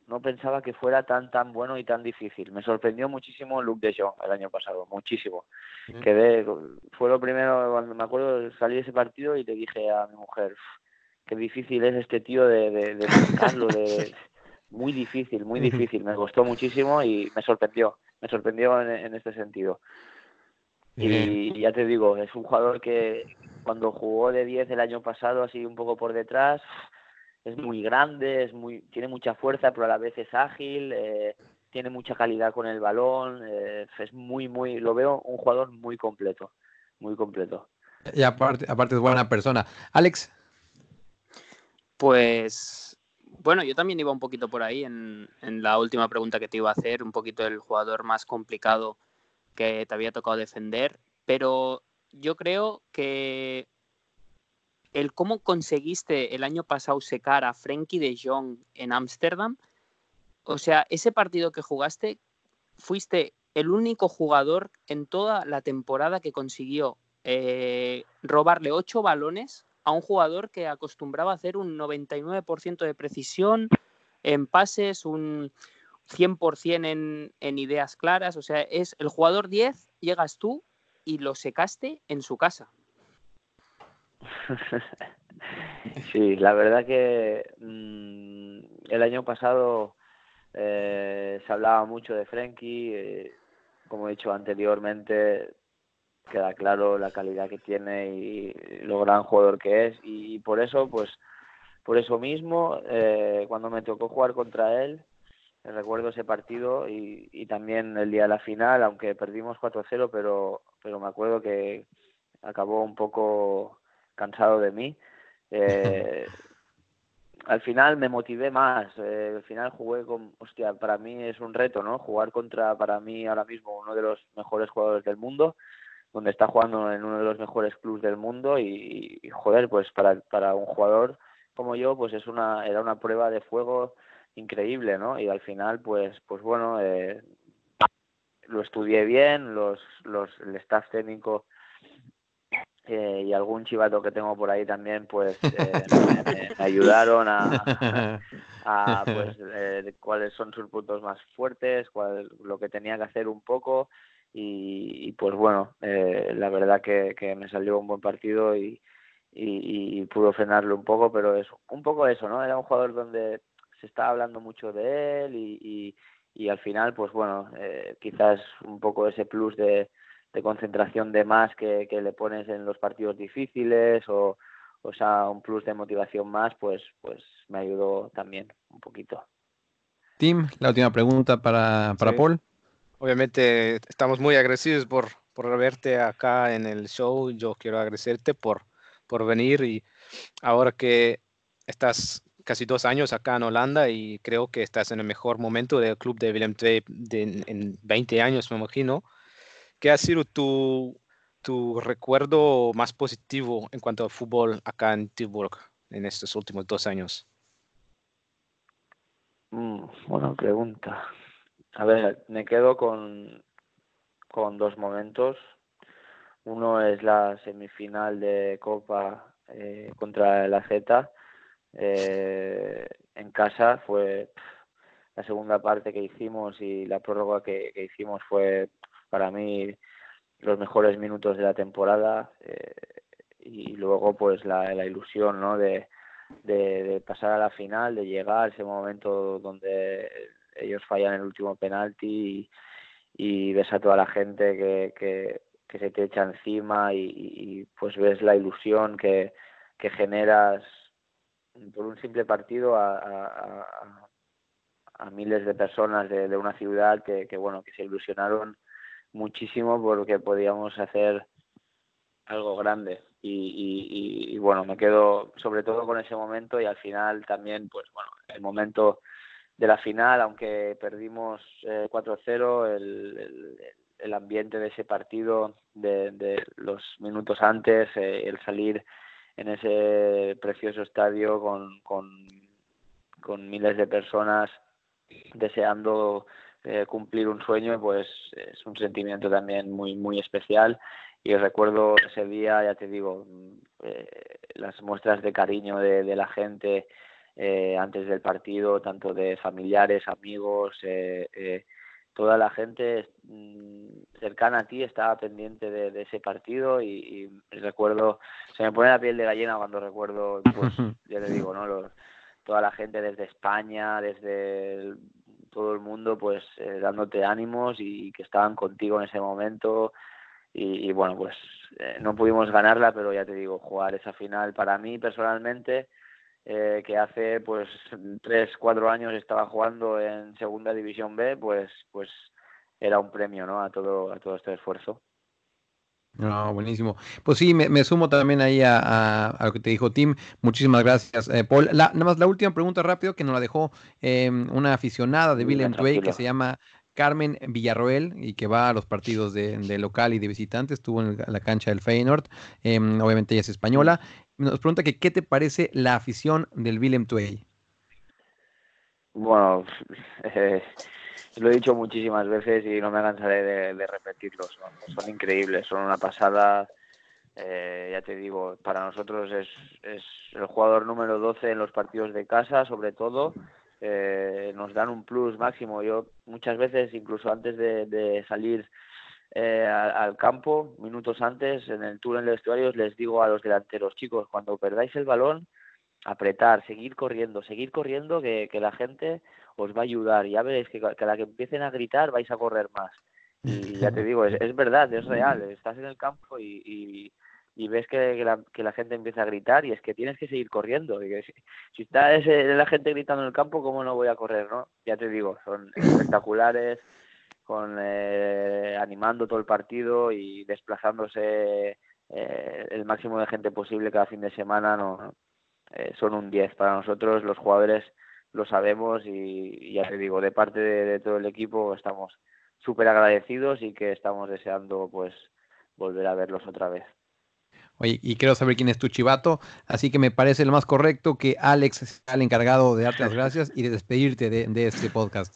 no pensaba que fuera tan tan bueno y tan difícil. Me sorprendió muchísimo Luke de Jong el año pasado, muchísimo. Mm. Quedé, fue lo primero cuando me acuerdo de salir de ese partido y le dije a mi mujer, "Uf, qué difícil es este tío de, de, de de, [laughs] muy difícil, muy difícil. Me costó muchísimo y me sorprendió, me sorprendió en, en este sentido. Bien. Y ya te digo, es un jugador que cuando jugó de 10 el año pasado, así un poco por detrás, es muy grande, es muy, tiene mucha fuerza, pero a la vez es ágil, eh, tiene mucha calidad con el balón, eh, es muy, muy, lo veo un jugador muy completo, muy completo. Y aparte, aparte es buena persona. Alex, Pues bueno, yo también iba un poquito por ahí en, en la última pregunta que te iba a hacer, un poquito el jugador más complicado que te había tocado defender, pero yo creo que el cómo conseguiste el año pasado secar a Frenkie de Jong en Ámsterdam, o sea, ese partido que jugaste, fuiste el único jugador en toda la temporada que consiguió eh, robarle ocho balones a un jugador que acostumbraba a hacer un 99% de precisión en pases, un 100% en, ideas claras. O sea, es el jugador 10, llegas tú y lo secaste en su casa. [laughs] sí, la verdad que mm, el año pasado eh, se hablaba mucho de Frenkie, eh, como he dicho anteriormente, queda claro la calidad que tiene y lo gran jugador que es. Y por eso, pues, por eso mismo, eh, cuando me tocó jugar contra él, recuerdo ese partido y, y también el día de la final, aunque perdimos 4-0, pero, pero me acuerdo que acabó un poco cansado de mí. [laughs] Eh, al final me motivé más. eh, al final jugué con. Hostia, para mí es un reto, ¿no? Jugar contra, para mí ahora mismo, uno de los mejores jugadores del mundo, donde está jugando en uno de los mejores clubes del mundo y, y, joder, pues para, para un jugador como yo, pues es una, era una prueba de fuego increíble, ¿no? Y al final, pues, pues bueno, eh, lo estudié bien, los, los, el staff técnico eh, y algún chivato que tengo por ahí también, pues [laughs] eh, me, ayudaron a, a, [laughs] pues eh, cuáles son sus puntos más fuertes, cuál, lo que tenía que hacer un poco y, y, pues bueno, eh, la verdad que, que me salió un buen partido y, y, y pudo frenarlo un poco, pero es un poco eso, ¿no? Era un jugador donde se estaba hablando mucho de él y, y, y al final, pues bueno, eh, quizás un poco ese plus de, de concentración de más que, que le pones en los partidos difíciles o, o sea, un plus de motivación más, pues, pues me ayudó también un poquito. Tim, la última pregunta para, para Sí. Paul. Obviamente estamos muy agradecidos por, por verte acá en el show. Yo quiero agradecerte por, por venir y ahora que estás casi dos años acá en Holanda y creo que estás en el mejor momento del club de Willem II de- en 20 años, me imagino. ¿Qué ha sido tu, tu recuerdo más positivo en cuanto al fútbol acá en Tilburg en estos últimos dos años? Mm, buena pregunta. A ver, me quedo con, con dos momentos. Uno es la semifinal de Copa eh, contra el AZ eh, en casa. Fue la segunda parte que hicimos y la prórroga que, que hicimos fue para mí los mejores minutos de la temporada. eh, y luego pues la, la ilusión ¿no? de, de, pasar a la final, de llegar a ese momento donde ellos fallan el último penalti y, ves a toda la gente que, que, que se te echa encima y, y, pues ves la ilusión que, que generas por un simple partido a, a, a, a miles de personas de, de una ciudad que, que bueno que se ilusionaron muchísimo porque podíamos hacer algo grande. Y, bueno me quedo sobre todo con ese momento y al final también pues bueno el momento de la final aunque perdimos eh, 4-0 el, el, el, ambiente de ese partido de, de los minutos antes eh, el salir en ese precioso estadio con, con, con miles de personas deseando eh, cumplir un sueño, pues es un sentimiento también muy, muy especial. Y recuerdo ese día, ya te digo, mm, eh, las muestras de cariño de, de la gente eh, antes del partido, tanto de familiares, amigos, eh, eh, toda la gente mm, cercana a ti estaba pendiente de, de ese partido y, y recuerdo, se me pone la piel de gallina cuando recuerdo, pues [laughs] ya te digo, ¿no? Los- toda la gente desde España, desde el- todo el mundo, pues eh, dándote ánimos y que estaban contigo en ese momento. Y, bueno, pues eh, no pudimos ganarla, pero ya te digo, jugar esa final para mí personalmente, eh, que hace pues tres, cuatro años estaba jugando en Segunda División B, pues, pues era un premio, ¿no? A todo, a todo este esfuerzo. No, buenísimo. Pues sí, me, me sumo también ahí a, a- a lo que te dijo Tim. Muchísimas gracias, eh, Paul. La- nada más la última pregunta rápido que nos la dejó eh, una aficionada de Willem Twey que se llama Carmen Villarroel y que va a los partidos de, de local y de visitante. Estuvo en la cancha del Feyenoord. eh, obviamente ella es española. Nos pregunta que qué te parece la afición del Willem Twey. Bueno, eh, lo he dicho muchísimas veces y no me cansaré de, de repetirlo. Son, increíbles, son una pasada. Eh, ya te digo, para nosotros es, es el jugador número 12 en los partidos de casa, sobre todo. Eh, nos dan un plus máximo. Yo muchas veces, incluso antes de, de salir eh, al, campo, minutos antes, en el túnel de vestuarios, les digo a los delanteros, chicos, cuando perdáis el balón, apretar, seguir corriendo, seguir corriendo, que, que la gente os va a ayudar. Ya veréis que, que a la que empiecen a gritar vais a correr más. Y [laughs] ya te digo, es, es verdad, es real. Estás en el campo y, y, y ves que, que la, que la gente empieza a gritar y es que tienes que seguir corriendo. Y que si, si está ese- la gente gritando en el campo, ¿cómo no voy a correr? no Ya te digo, son [laughs] espectaculares, con eh, animando todo el partido y desplazándose eh, el máximo de gente posible cada fin de semana. no eh, Son un 10 para nosotros, los jugadores lo sabemos y, y ya te digo, de parte de, de todo el equipo estamos súper agradecidos y que estamos deseando pues volver a verlos otra vez. Oye, y quiero saber quién es tu chivato, así que me parece lo más correcto que Alex sea el encargado de darte las gracias y de despedirte de, de este podcast.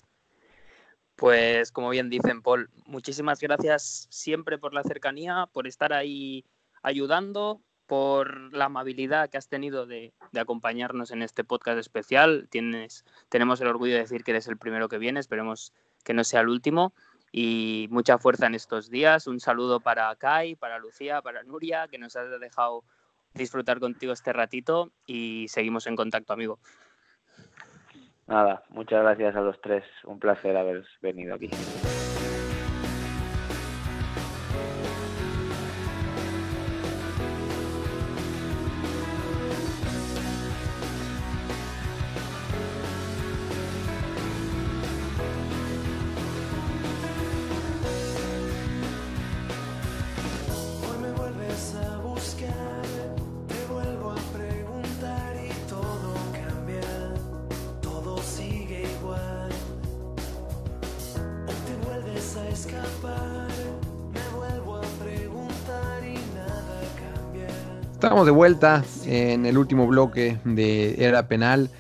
Pues como bien dicen, Paul, muchísimas gracias siempre por la cercanía, por estar ahí ayudando, por la amabilidad que has tenido de, acompañarnos en este podcast especial. Tenemos el orgullo de decir que eres el primero que viene, esperemos que no sea el último. Y mucha fuerza en estos días. Un saludo para Kai, para Lucía, para Nuria, que nos has dejado disfrutar contigo este ratito y seguimos en contacto, amigo. Nada, muchas gracias a los tres, un placer haber venido aquí. De vuelta en el último bloque de Era Penal.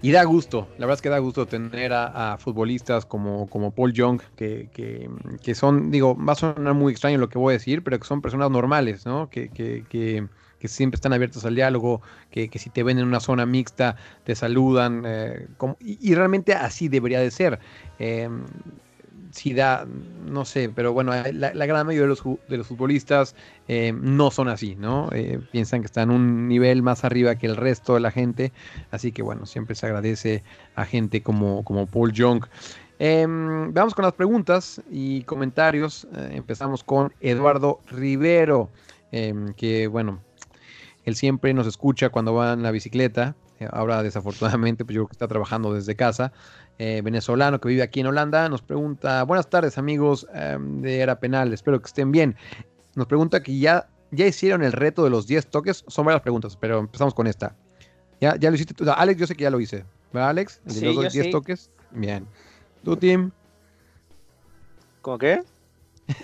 Y da gusto, la verdad es que da gusto tener a, futbolistas como, como Paul Young, que, que, que son, digo, va a sonar muy extraño lo que voy a decir, pero que son personas normales, ¿no? Que, que, que, que siempre están abiertos al diálogo, que, que si te ven en una zona mixta, te saludan, eh, como- y, y realmente así debería de ser. Eh, sí da, no sé, pero bueno, la, gran mayoría de los, de los futbolistas eh, no son así, ¿no? Eh, piensan que están un nivel más arriba que el resto de la gente, así que bueno, siempre se agradece a gente como, como Paul Young. Em, vamos con las preguntas y comentarios. Eh, empezamos con Eduardo Rivero, em, que bueno, él siempre nos escucha cuando va en la bicicleta. Ahora, desafortunadamente, pues yo creo que está trabajando desde casa. Eh, venezolano que vive aquí en Holanda nos pregunta: Buenas tardes, amigos em, de Era Penal. Espero que estén bien. Nos pregunta que ya, ya hicieron el reto de los 10 toques. Son varias preguntas, pero empezamos con esta. ¿Ya, ya lo hiciste tú? No, Alex, yo sé que ya lo hice. ¿Verdad, Alex? ¿El de Sí, los yo 10 sí. toques? Bien. ¿Tú, Tim? ¿Cómo qué? [laughs]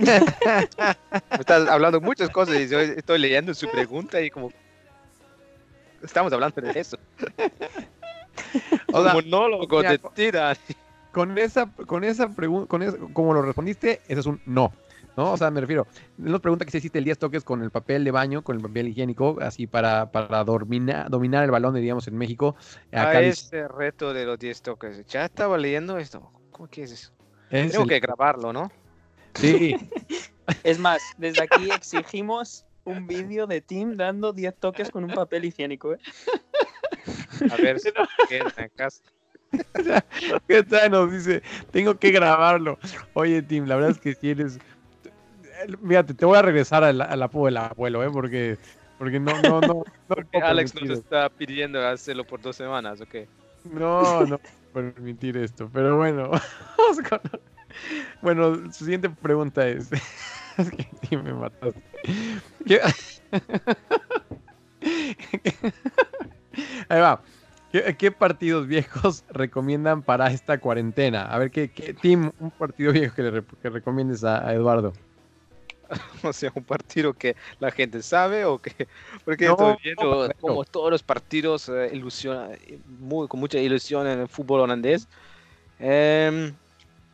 Estás hablando muchas cosas y yo estoy leyendo su pregunta y como... Estamos hablando de eso. [laughs] O sea, un monólogo tira. con esa, con esa pregunta, con eso, como lo respondiste, eso es un no. ¿No? O sea, me refiero, nos pregunta que si hiciste el 10 toques con el papel de baño, con el papel higiénico, así para, para dominar, dominar el balón, diríamos, en México. A Acá dice- este reto de los 10 toques. Ya estaba leyendo esto. ¿Cómo que es eso? es Tengo el- que grabarlo, ¿no? Sí, [laughs] Es más, desde aquí exigimos un vídeo de Tim dando 10 toques con un papel higiénico. ¿eh? A ver si queda en casa. [laughs] ¿Qué tal? Nos dice, tengo que grabarlo. Oye, Tim, la verdad es que si eres. Fíjate, te voy a regresar al, al apodo del abuelo, ¿eh? Porque, porque no, no, no. Porque Alex nos está pidiendo hacerlo por dos semanas, ¿ok? No, no permitir esto. Pero bueno, [laughs] vamos con. Bueno, su siguiente pregunta es. [laughs] Es que Tim me mataste. ¿Qué- Ahí va. ¿Qué, qué partidos viejos [laughs] recomiendan para esta cuarentena? A ver, ¿qué, qué Tim, un partido viejo que le re- que recomiendes a, a Eduardo? [laughs] O sea, un partido que la gente sabe o que... Porque No, estoy viendo claro. como todos los partidos eh, ilusiona- muy, con mucha ilusión en el fútbol holandés. Em,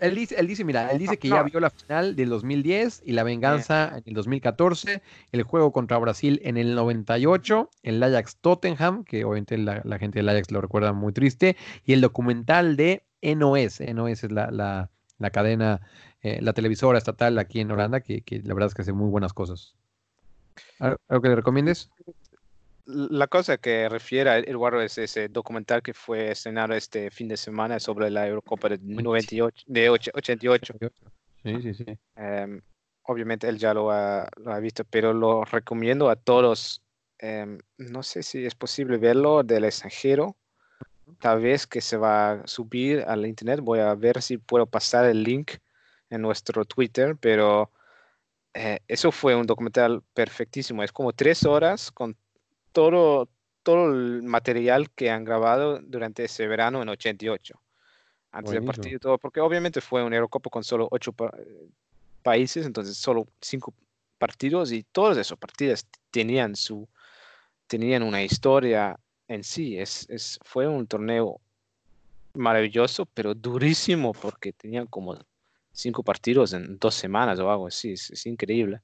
Él dice, él dice, mira, él dice que ya vio la final del 2010 y la venganza en el 2014, el juego contra Brasil en el 98, el Ajax Tottenham, que obviamente la, la gente del Ajax lo recuerda muy triste, y el documental de NOS, NOS es la, la- la cadena, eh, la televisora estatal aquí en Holanda, que, que la verdad es que hace muy buenas cosas. ¿Algo, algo que le recomiendes? La cosa que refiere Eduardo es ese documental que fue estrenado este fin de semana sobre la Eurocopa de, 98, de och- 88. Sí, sí, sí. Em, obviamente él ya lo ha, lo ha visto, pero lo recomiendo a todos. Em, no sé si es posible verlo del extranjero. Tal vez que se va a subir al internet. Voy a ver si puedo pasar el link en nuestro Twitter, pero eh, eso fue un documental perfectísimo. Es como tres horas con todo, todo el material que han grabado durante ese verano en 88. Antes del Buenísimo. partido y todo, porque obviamente fue un Eurocopa con solo ocho pa- países, entonces solo cinco partidos y todos esos partidos tenían su tenían una historia en sí. Es, es, fue un torneo maravilloso, pero durísimo porque tenían como cinco partidos en dos semanas o algo así. Es, es increíble.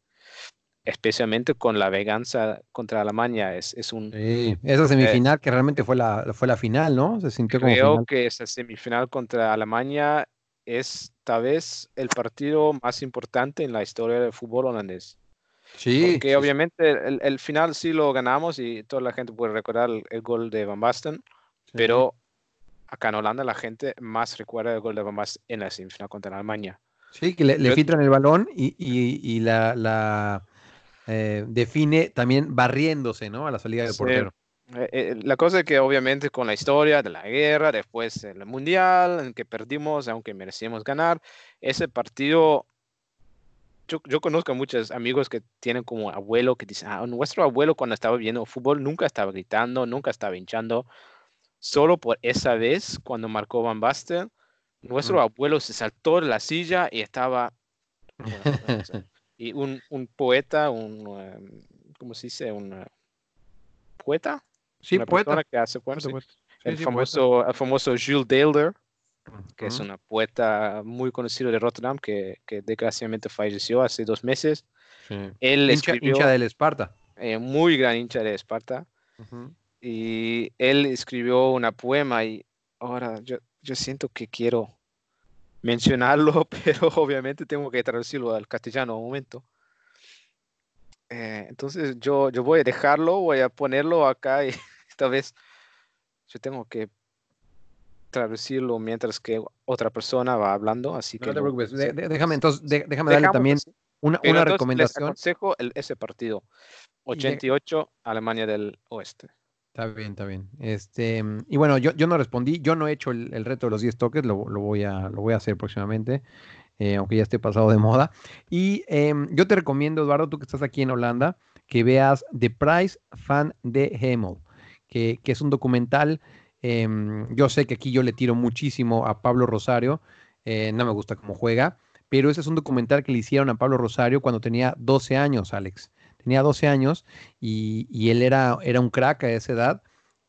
Especialmente con la venganza contra Alemania. Es, es un, Sí, esa semifinal que realmente fue la, fue la final, ¿no? Se sintió como Creo final. que esa semifinal contra Alemania es tal vez el partido más importante en la historia del fútbol holandés. Sí, Porque sí, obviamente el, el final sí lo ganamos y toda la gente puede recordar el, el gol de Van Basten, sí. pero acá en Holanda la gente más recuerda el gol de Van Basten en la semifinal contra Alemania. Sí, que le, le filtran el balón y, y- y la, la, eh, define también barriéndose, ¿no? A la salida del Sí. portero. Eh, eh, la cosa es que obviamente con la historia de la guerra, después el mundial en que perdimos, aunque merecíamos ganar, ese partido, yo, yo conozco a muchos amigos que tienen como abuelo que dicen, ah, nuestro abuelo cuando estaba viendo fútbol nunca estaba gritando, nunca estaba hinchando, solo por esa vez cuando marcó Van Basten, nuestro Mm. abuelo se saltó de la silla y estaba... o sea, [laughs] y un, un poeta, un, eh, ¿cómo se dice? Un poeta Sí, una poeta. persona que hace poemas, Poeta, sí. poeta. Sí, el, sí, poeta. famoso, el famoso Jules Deelder, que es Ujú. una poeta muy conocido de Rotterdam, que, que desgraciadamente falleció hace dos meses. Sí. Él Hincha, escribió, hincha del Esparta. eh, muy gran hincha de Esparta, Ujú. y él escribió una poema y ahora yo, yo siento que quiero mencionarlo, [laughs] pero obviamente tengo que traducirlo al castellano un momento. Eh, entonces yo, yo voy a dejarlo, voy a ponerlo acá y [laughs] esta vez yo tengo que traducirlo mientras que otra persona va hablando, así que No te lo- preocupes. de- de- déjame entonces, de- déjame darle Dejamos también una, una entonces les recomendación. aconsejo el- ese partido. 88, Alemania del Oeste. Está bien, está bien. Este, mm, y bueno, yo, yo no respondí, yo no he hecho el, reto de los 10 toques, lo, lo voy a, lo voy a hacer próximamente, eh, aunque ya esté pasado de [laughs] moda. Y em, yo te recomiendo, Eduardo, tú que estás aquí en Holanda, que veas The Price Fan de Hemel, que, que es un documental. em, yo sé que aquí yo le tiro muchísimo a Pablo Rosario, eh, no me gusta cómo juega, pero ese es un documental que le hicieron a Pablo Rosario cuando tenía 12 años, Alex. Tenía 12 años y, él era, era un crack a esa edad.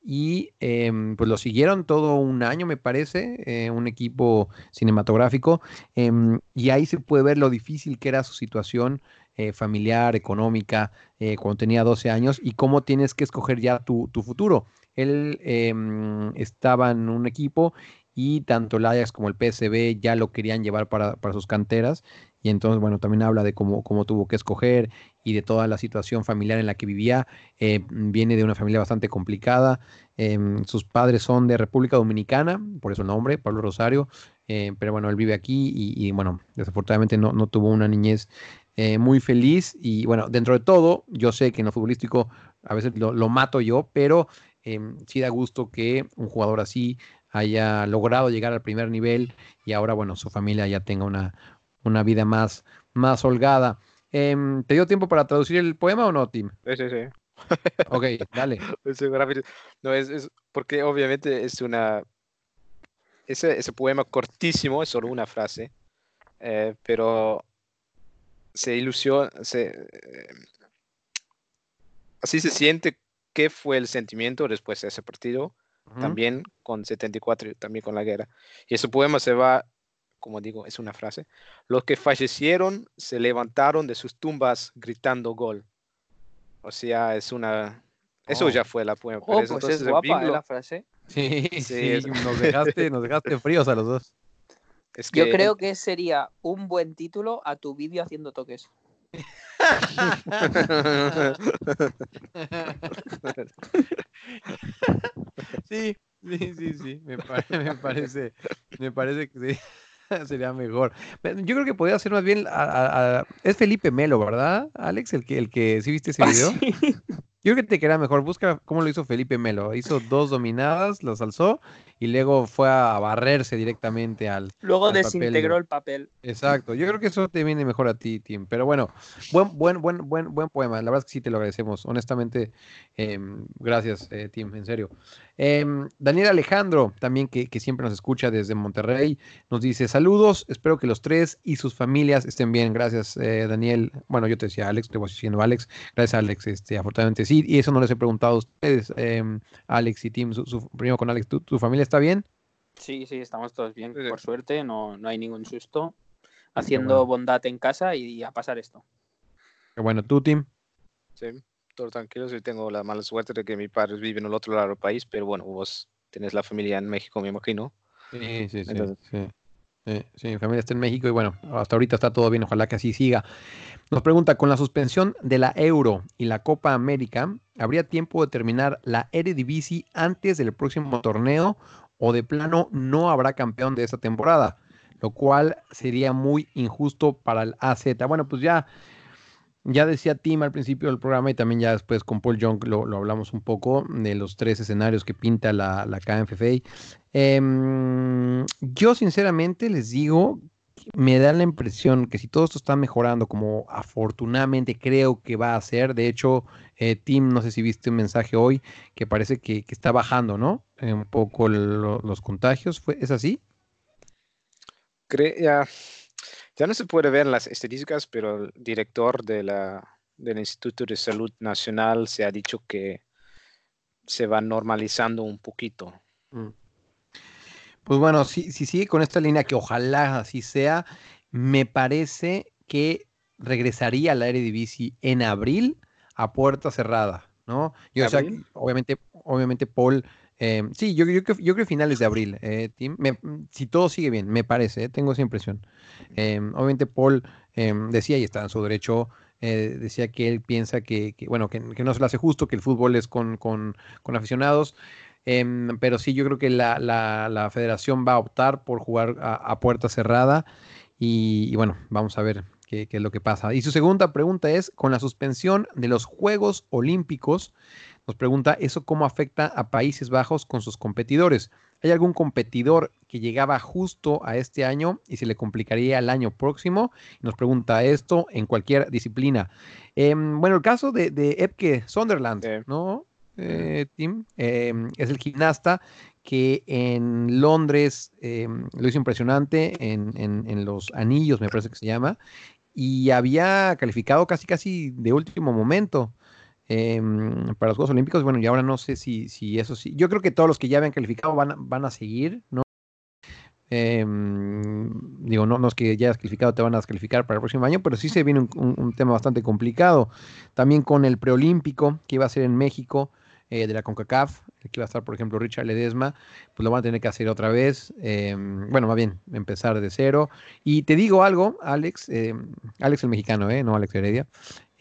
Y em, pues lo siguieron todo un año, me parece, eh, un equipo cinematográfico, em, y ahí se puede ver lo difícil que era su situación eh, familiar, económica, eh, cuando tenía 12 años, y cómo tienes que escoger ya tu, tu futuro. Él em, estaba en un equipo y tanto el Ajax como el PSV ya lo querían llevar para, para sus canteras, y entonces, bueno, también habla de cómo, cómo tuvo que escoger y de toda la situación familiar en la que vivía. Eh, viene de una familia bastante complicada. em, sus padres son de República Dominicana, por eso el nombre, Pablo Rosario. eh, pero bueno, él vive aquí y, bueno, desafortunadamente no, no tuvo una niñez eh, muy feliz. Y bueno, dentro de todo, yo sé que en lo futbolístico a veces lo, lo mato yo, pero sí da gusto que un jugador así haya logrado llegar al primer nivel y ahora, bueno, su familia ya tenga una, una vida más, más holgada. Em, ¿Te dio tiempo para traducir el poema o no, Tim? Sí, sí, sí. Ok, dale. [laughs] No, es, es porque obviamente es una... Ese, ese poema cortísimo, es solo una frase, eh, pero se ilusiona, se, eh, así se siente qué fue el sentimiento después de ese partido, Ujú. también con 74, y también con la guerra. Y ese poema se va, como digo, es una frase, los que fallecieron se levantaron de sus tumbas gritando gol. O sea, es una... Eso Oh. ya fue la poema. Oh, pues entonces es guapa ¿eh? la frase. Sí, Sí, sí, es- [laughs] nos dejaste, nos dejaste fríos a los dos. [laughs] es Yo que- creo que sería un buen título a tu vídeo haciendo toques. [laughs] Sí, sí, sí, sí, me, pare- me parece, me parece que sí, [laughs] sería mejor. Yo creo que podría ser más bien, a- a- a- es Felipe Melo, ¿verdad, Alex? El que, el que, ¿sí viste ese video? Yo creo que te queda mejor, busca cómo lo hizo Felipe Melo. Hizo dos dominadas, los alzó y luego fue a barrerse directamente al, Luego Al papel, desintegró digo. el papel. Exacto, yo creo que eso te viene mejor a ti, Tim. Pero bueno, buen, buen, buen, buen, buen poema. La verdad es que sí te lo agradecemos. Honestamente, em, gracias, eh, Tim, en serio. Em, Daniel Alejandro, también que, que siempre nos escucha desde Monterrey, nos dice saludos. Espero que los tres y sus familias estén bien. Gracias, eh, Daniel. Bueno, yo te decía Alex, te voy diciendo Alex. Gracias, Alex. Este, afortunadamente sí. Y eso no les he preguntado a ustedes, em, Alex y Tim. Su, su- primero con Alex, ¿tu, tu familia está bien? Sí, sí, estamos todos bien, Sí, por suerte, no, no hay ningún susto. Haciendo bueno. bondad en casa y a pasar esto. Qué bueno, tú, Tim. Sí, todo tranquilo. Yo tengo la mala suerte de que mi padre vive en el otro lado del país, pero bueno, vos tenés la familia en México, me imagino. Sí, sí, sí, Entonces- sí. Sí, mi familia está en México y bueno, hasta ahorita está todo bien, ojalá que así siga. Nos pregunta, con la suspensión de la Euro y la Copa América, ¿habría tiempo de terminar la Eredivisie antes del próximo torneo o de plano no habrá campeón de esta temporada? Lo cual sería muy injusto para el AZ. Bueno, pues ya, ya decía Tim al principio del programa y también ya después con Paul Young lo, lo hablamos un poco de los tres escenarios que pinta la, la. Em, yo sinceramente les digo, me da la impresión que si todo esto está mejorando como afortunadamente creo que va a ser, de hecho, eh, Tim, no sé si viste un mensaje hoy que parece que, que está bajando, ¿no? Eh, un poco lo- los contagios, ¿fue, ¿es así? Cre- ya, ya no se puede ver en las estadísticas, pero el director de la, del Instituto de Salud Nacional se ha dicho que se va normalizando un poquito. Pues bueno, si, si sigue con esta línea, que ojalá así sea, me parece que regresaría a la Eredivisie en abril a puerta cerrada, ¿no? Yo, o sea, obviamente, obviamente Paul, eh, sí, yo, yo, creo- yo creo finales de abril, eh, Tim, me- si todo sigue bien, me parece, eh, tengo esa impresión. Eh, obviamente Paul eh, decía, y está en su derecho, eh, decía que él piensa que, bueno, que, no se le hace justo, que el fútbol es con, con, con aficionados, Em, pero sí, yo creo que la, la- la federación va a optar por jugar a, puerta cerrada y, bueno, vamos a ver qué es lo que pasa. Y su segunda pregunta es, con la suspensión de los Juegos Olímpicos, nos pregunta, ¿eso cómo afecta a Países Bajos con sus competidores? ¿Hay algún competidor que llegaba justo a este año y se le complicaría el año próximo? Nos pregunta esto en cualquier disciplina. Em, bueno, el caso de, de Epke Sunderland, Sí. ¿no? Eh, Tim, em, es el gimnasta que en Londres em, lo hizo impresionante en, en- en los anillos, me parece que se llama, y había calificado casi casi de último momento. Em, para los Juegos Olímpicos. Bueno, y ahora no sé si, si eso sí. Yo creo que todos los que ya habían calificado van, van a seguir, ¿no? Em, digo, no, no es que ya hayas calificado, te van a descalificar para el próximo año, pero sí se viene un, tema bastante complicado. También con el preolímpico que iba a ser en México, eh, de la CONCACAF, que iba a estar, por ejemplo, Richard Ledesma, pues lo van a tener que hacer otra vez. em, bueno, más bien, empezar de cero. Y te digo algo, Alex, Alex el mexicano, ¿eh? No Alex Heredia.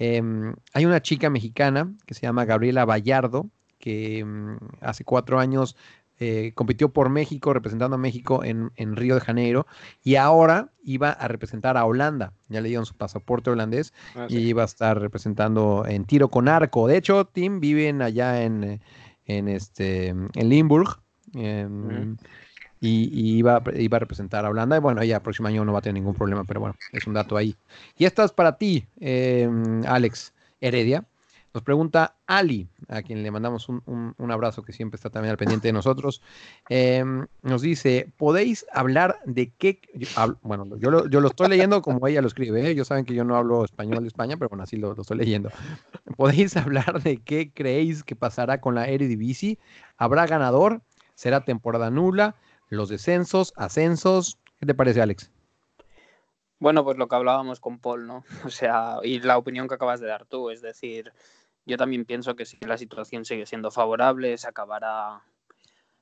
Em, hay una chica mexicana que se llama Gabriela Vallardo, que em, hace cuatro años eh, compitió por México, representando a México en, en Río de Janeiro, y ahora iba a representar a Holanda. Ya le dieron su pasaporte holandés Ah, y iba a estar representando en tiro con arco. De hecho, Tim viven allá en, en este en Limburg. Y, iba, iba a representar a Holanda. Y bueno, ya el próximo año no va a tener ningún problema, pero bueno, es un dato ahí. Y esta es para ti, em, Alex Heredia. Nos pregunta Ali, a quien le mandamos un, un- abrazo que siempre está también al pendiente de nosotros. Em, nos dice, ¿podéis hablar de qué? yo bueno, yo lo, yo lo estoy leyendo como ella lo escribe. ¿eh? Ellos saben que yo no hablo español de España, pero bueno, así lo, lo estoy leyendo. ¿Podéis hablar de qué creéis que pasará con la Eredivisie? ¿Habrá ganador? ¿Será temporada nula? ¿Los descensos? ¿Ascensos? ¿Qué te parece, Alex? Bueno, pues lo que hablábamos con Paul, ¿no? [laughs] O sea, y la opinión que acabas de dar tú, es decir, yo también pienso que si la situación sigue siendo favorable, se acabará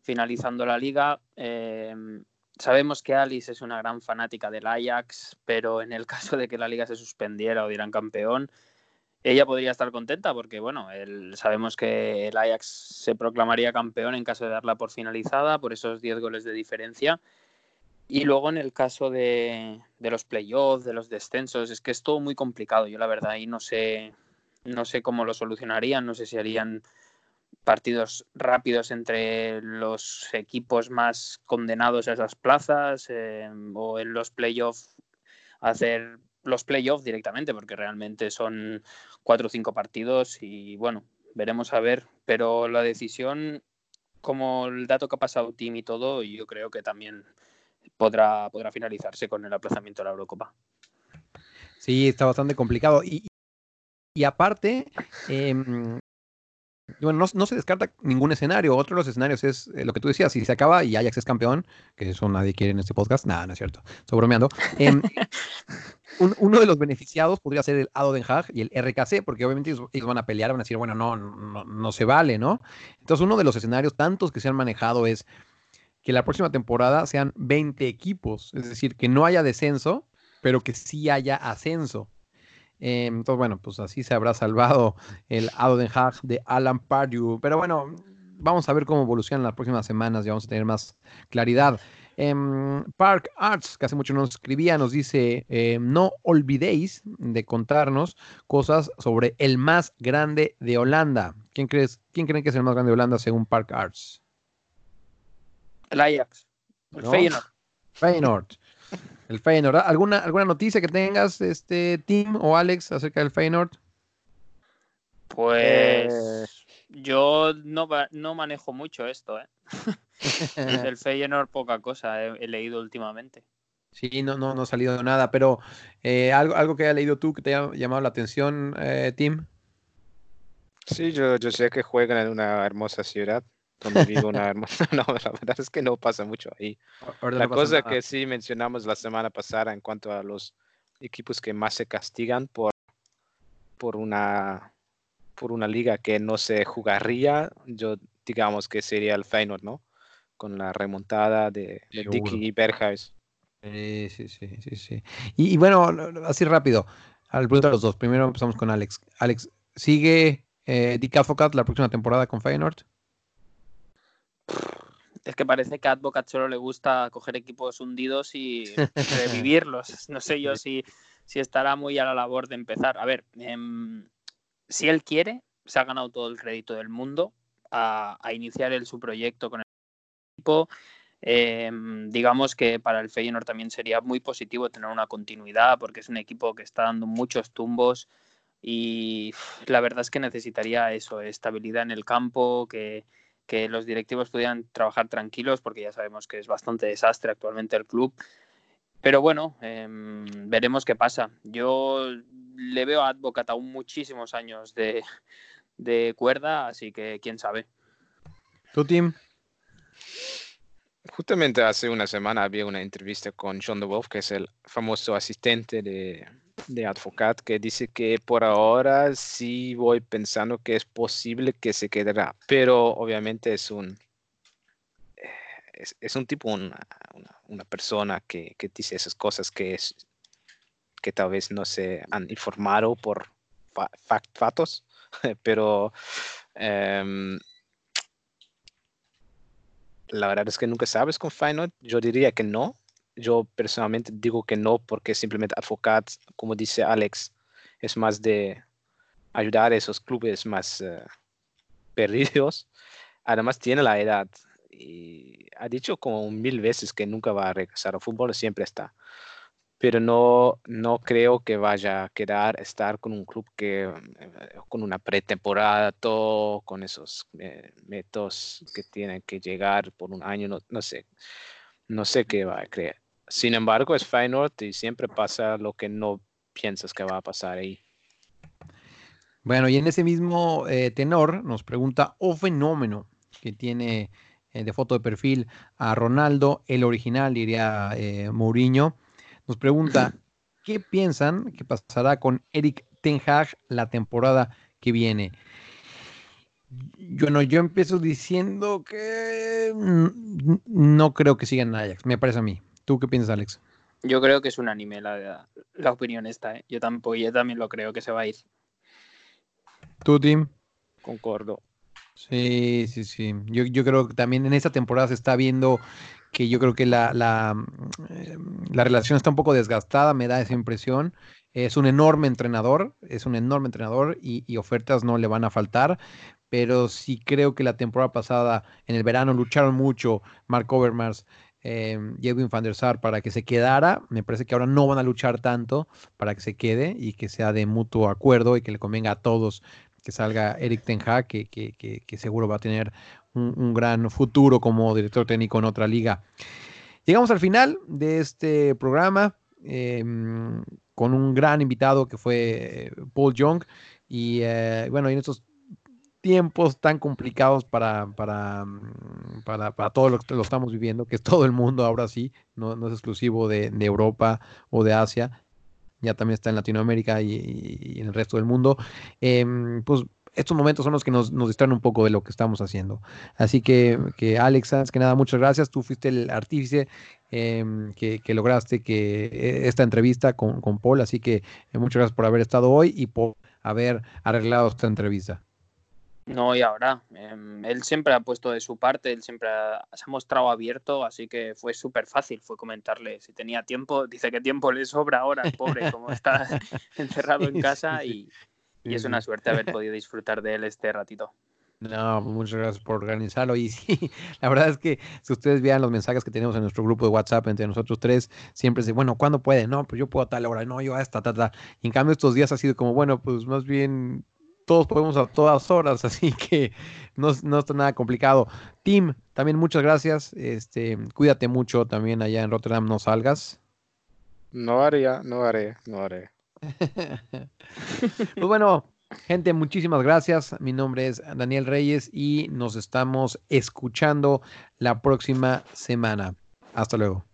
finalizando la liga. Eh, sabemos que Alice es una gran fanática del Ajax, pero en el [laughs] caso de que la liga se suspendiera o dieran campeón, ella podría estar contenta porque, bueno, el- sabemos que el Ajax se proclamaría campeón en caso de darla por finalizada, por esos 10 goles de diferencia. Y luego en el caso de, de los playoffs, de los descensos, es que es todo muy complicado. Yo la verdad ahí no sé, no sé cómo lo solucionarían, no sé si harían partidos rápidos entre los equipos más condenados a esas plazas eh, o en los playoffs hacer los playoffs directamente porque realmente son cuatro o cinco partidos y bueno, veremos a ver, pero la decisión como el dato que ha pasado Team y todo, yo creo que también podrá, podrá finalizarse con el aplazamiento de la Eurocopa. Sí, está bastante complicado. Y, y aparte, em, bueno, no, no se descarta ningún escenario. Otro de los escenarios es eh, lo que tú decías, si se acaba y Ajax es campeón, que eso nadie quiere en este podcast, nada, no es cierto, estoy bromeando. Em, [laughs] un- uno de los beneficiados podría ser el ADO Den Haag y el RKC, porque obviamente ellos, van a pelear, van a decir, bueno, no, no, no se vale, ¿no? Entonces, uno de los escenarios tantos que se han manejado es que la próxima temporada sean 20 equipos, es decir, que no haya descenso, pero que sí haya ascenso. Eh, entonces, bueno, pues así se habrá salvado el Ado Den Haag de Alan Pardew. Pero bueno, vamos a ver cómo evolucionan las próximas semanas y vamos a tener más claridad. Em, Park Arts, que hace mucho nos escribía, nos dice, eh, no olvidéis de contarnos cosas sobre el más grande de Holanda. ¿Quién, crees, ¿Quién creen que es el más grande de Holanda según Park Arts? El Ajax, el ¿No? Feyenoord. Feyenoord. El Feyenoord. ¿Alguna, ¿Alguna noticia que tengas, este Tim o Alex, acerca del Feyenoord? Pues. Yo no, no manejo mucho esto, ¿eh? [laughs] Del Feyenoord poca cosa he, he leído últimamente. Sí, no, no, no ha salido nada, pero eh, algo, algo que haya leído tú que te haya llamado la atención, eh, Tim. Sí, yo, yo sé que juegan en una hermosa ciudad donde vive una hermosa... [laughs] No, la verdad es que no pasa mucho ahí. La cosa nada. que sí mencionamos la semana pasada en cuanto a los equipos que más se castigan por, por, una, por una liga que no se jugaría, yo digamos que sería el Feyenoord, ¿no? Con la remontada de, de. Dicky y Berghuis. Sí, sí, sí, sí, sí. Y, y bueno, así rápido, al punto de los dos. Primero empezamos con Alex. Alex, ¿sigue eh, Dick Advocat la próxima temporada con Feyenoord? Es que parece que a Advocat solo le gusta coger equipos hundidos y [laughs] revivirlos. No sé yo si, si estará muy a la labor de empezar. A ver, em, si él quiere, se ha ganado todo el crédito del mundo a, iniciar él su proyecto con el equipo. Em, digamos que para el Feyenoord también sería muy positivo tener una continuidad porque es un equipo que está dando muchos tumbos y la verdad es que necesitaría eso, estabilidad en el campo, que los directivos pudieran trabajar tranquilos porque ya sabemos que es bastante desastre actualmente el club. Pero bueno, em, veremos qué pasa. Yo le veo a Advocat aún muchísimos años de, de cuerda, así que quién sabe. ¿Tu team? Justamente hace una semana había una entrevista con John DeWolf, que es el famoso asistente de, de Advocat, que dice que por ahora sí voy pensando que es posible que se quedará, pero obviamente es un es, un tipo, una, una, persona que, que dice esas cosas que es que tal vez no se han informado por fa- fact- fatos, [laughs] pero em, la verdad es que nunca sabes con Feyenoord. Yo diría que no. Yo personalmente digo que no porque simplemente Advocat, como dice Alex, es más de ayudar a esos clubes más eh, perdidos. Además tiene la edad y ha dicho como mil veces que nunca va a regresar al fútbol, siempre está. Pero no, no creo que vaya a quedar, estar con un club que eh, con una pretemporada, todo, con esos eh, que tienen que llegar por un año, no, no sé, no sé qué va a creer. Sin embargo, es Feyenoord y siempre pasa lo que no piensas que va a pasar ahí. Bueno, y en ese mismo eh, tenor nos pregunta O Fenómeno, que tiene de foto de perfil a Ronaldo, el original, diría eh, Mourinho. Nos pregunta, [clears throat] ¿qué piensan que pasará con Eric Ten Hag la temporada que viene? Yo no, yo empiezo diciendo que no creo que sigan en Ajax, me parece a mí. ¿Tú qué piensas, Alex? Yo creo que es unánime la, la opinión esta, ¿eh? Yo tampoco, yo también lo creo que se va a ir. ¿Tú, Tim? Concordo. Sí, sí, sí. Yo, yo creo que también en esta temporada se está viendo que yo creo que la, la, eh, la relación está un poco desgastada, me da esa impresión. Es un enorme entrenador, es un enorme entrenador y, ofertas no le van a faltar, pero sí creo que la temporada pasada, en el verano, lucharon mucho Mark Overmars eh, Edwin van der Sar para que se quedara. Me parece que ahora no van a luchar tanto para que se quede y que sea de mutuo acuerdo y que le convenga a todos que salga Eric Ten que, que, que, seguro va a tener un, un, gran futuro como director técnico en otra liga. Llegamos al final de este programa eh, con un gran invitado que fue Paul Young. Y eh, bueno, en estos tiempos tan complicados para, para, para, para todo lo que lo estamos viviendo, que es todo el mundo ahora sí, no, no es exclusivo de, Europa o de Asia, ya también está en Latinoamérica y, en el resto del mundo, eh, pues estos momentos son los que nos, nos, distraen un poco de lo que estamos haciendo. Así que, que Alex, antes que nada, muchas gracias. Tú fuiste el artífice eh, que, que, lograste que esta entrevista con, con Paul, así que eh, muchas gracias por haber estado hoy y por haber arreglado esta entrevista. No, y ahora, eh, él siempre ha puesto de su parte, él siempre ha, se ha mostrado abierto, así que fue súper fácil, fue comentarle si tenía tiempo, dice que tiempo le sobra ahora, pobre, como está [laughs] [laughs] encerrado en casa y, y es una suerte haber [laughs] podido disfrutar de él este ratito. No, muchas gracias por organizarlo. Y sí, la verdad es que si ustedes vean los mensajes que tenemos en nuestro grupo de WhatsApp entre nosotros tres, siempre es bueno, ¿cuándo puede? No, pues yo puedo a tal hora, no, yo a esta, ta, ta. Y en cambio estos días ha sido como, bueno, pues más bien todos podemos a todas horas, [laughs] así que no, no está nada complicado. Tim, también muchas gracias. Este, cuídate mucho también allá en Rotterdam, no salgas. No haré, no haré, no haré. [laughs] pues bueno, gente, muchísimas gracias. Mi nombre es Daniel Reyes y nos estamos escuchando la próxima semana. Hasta luego.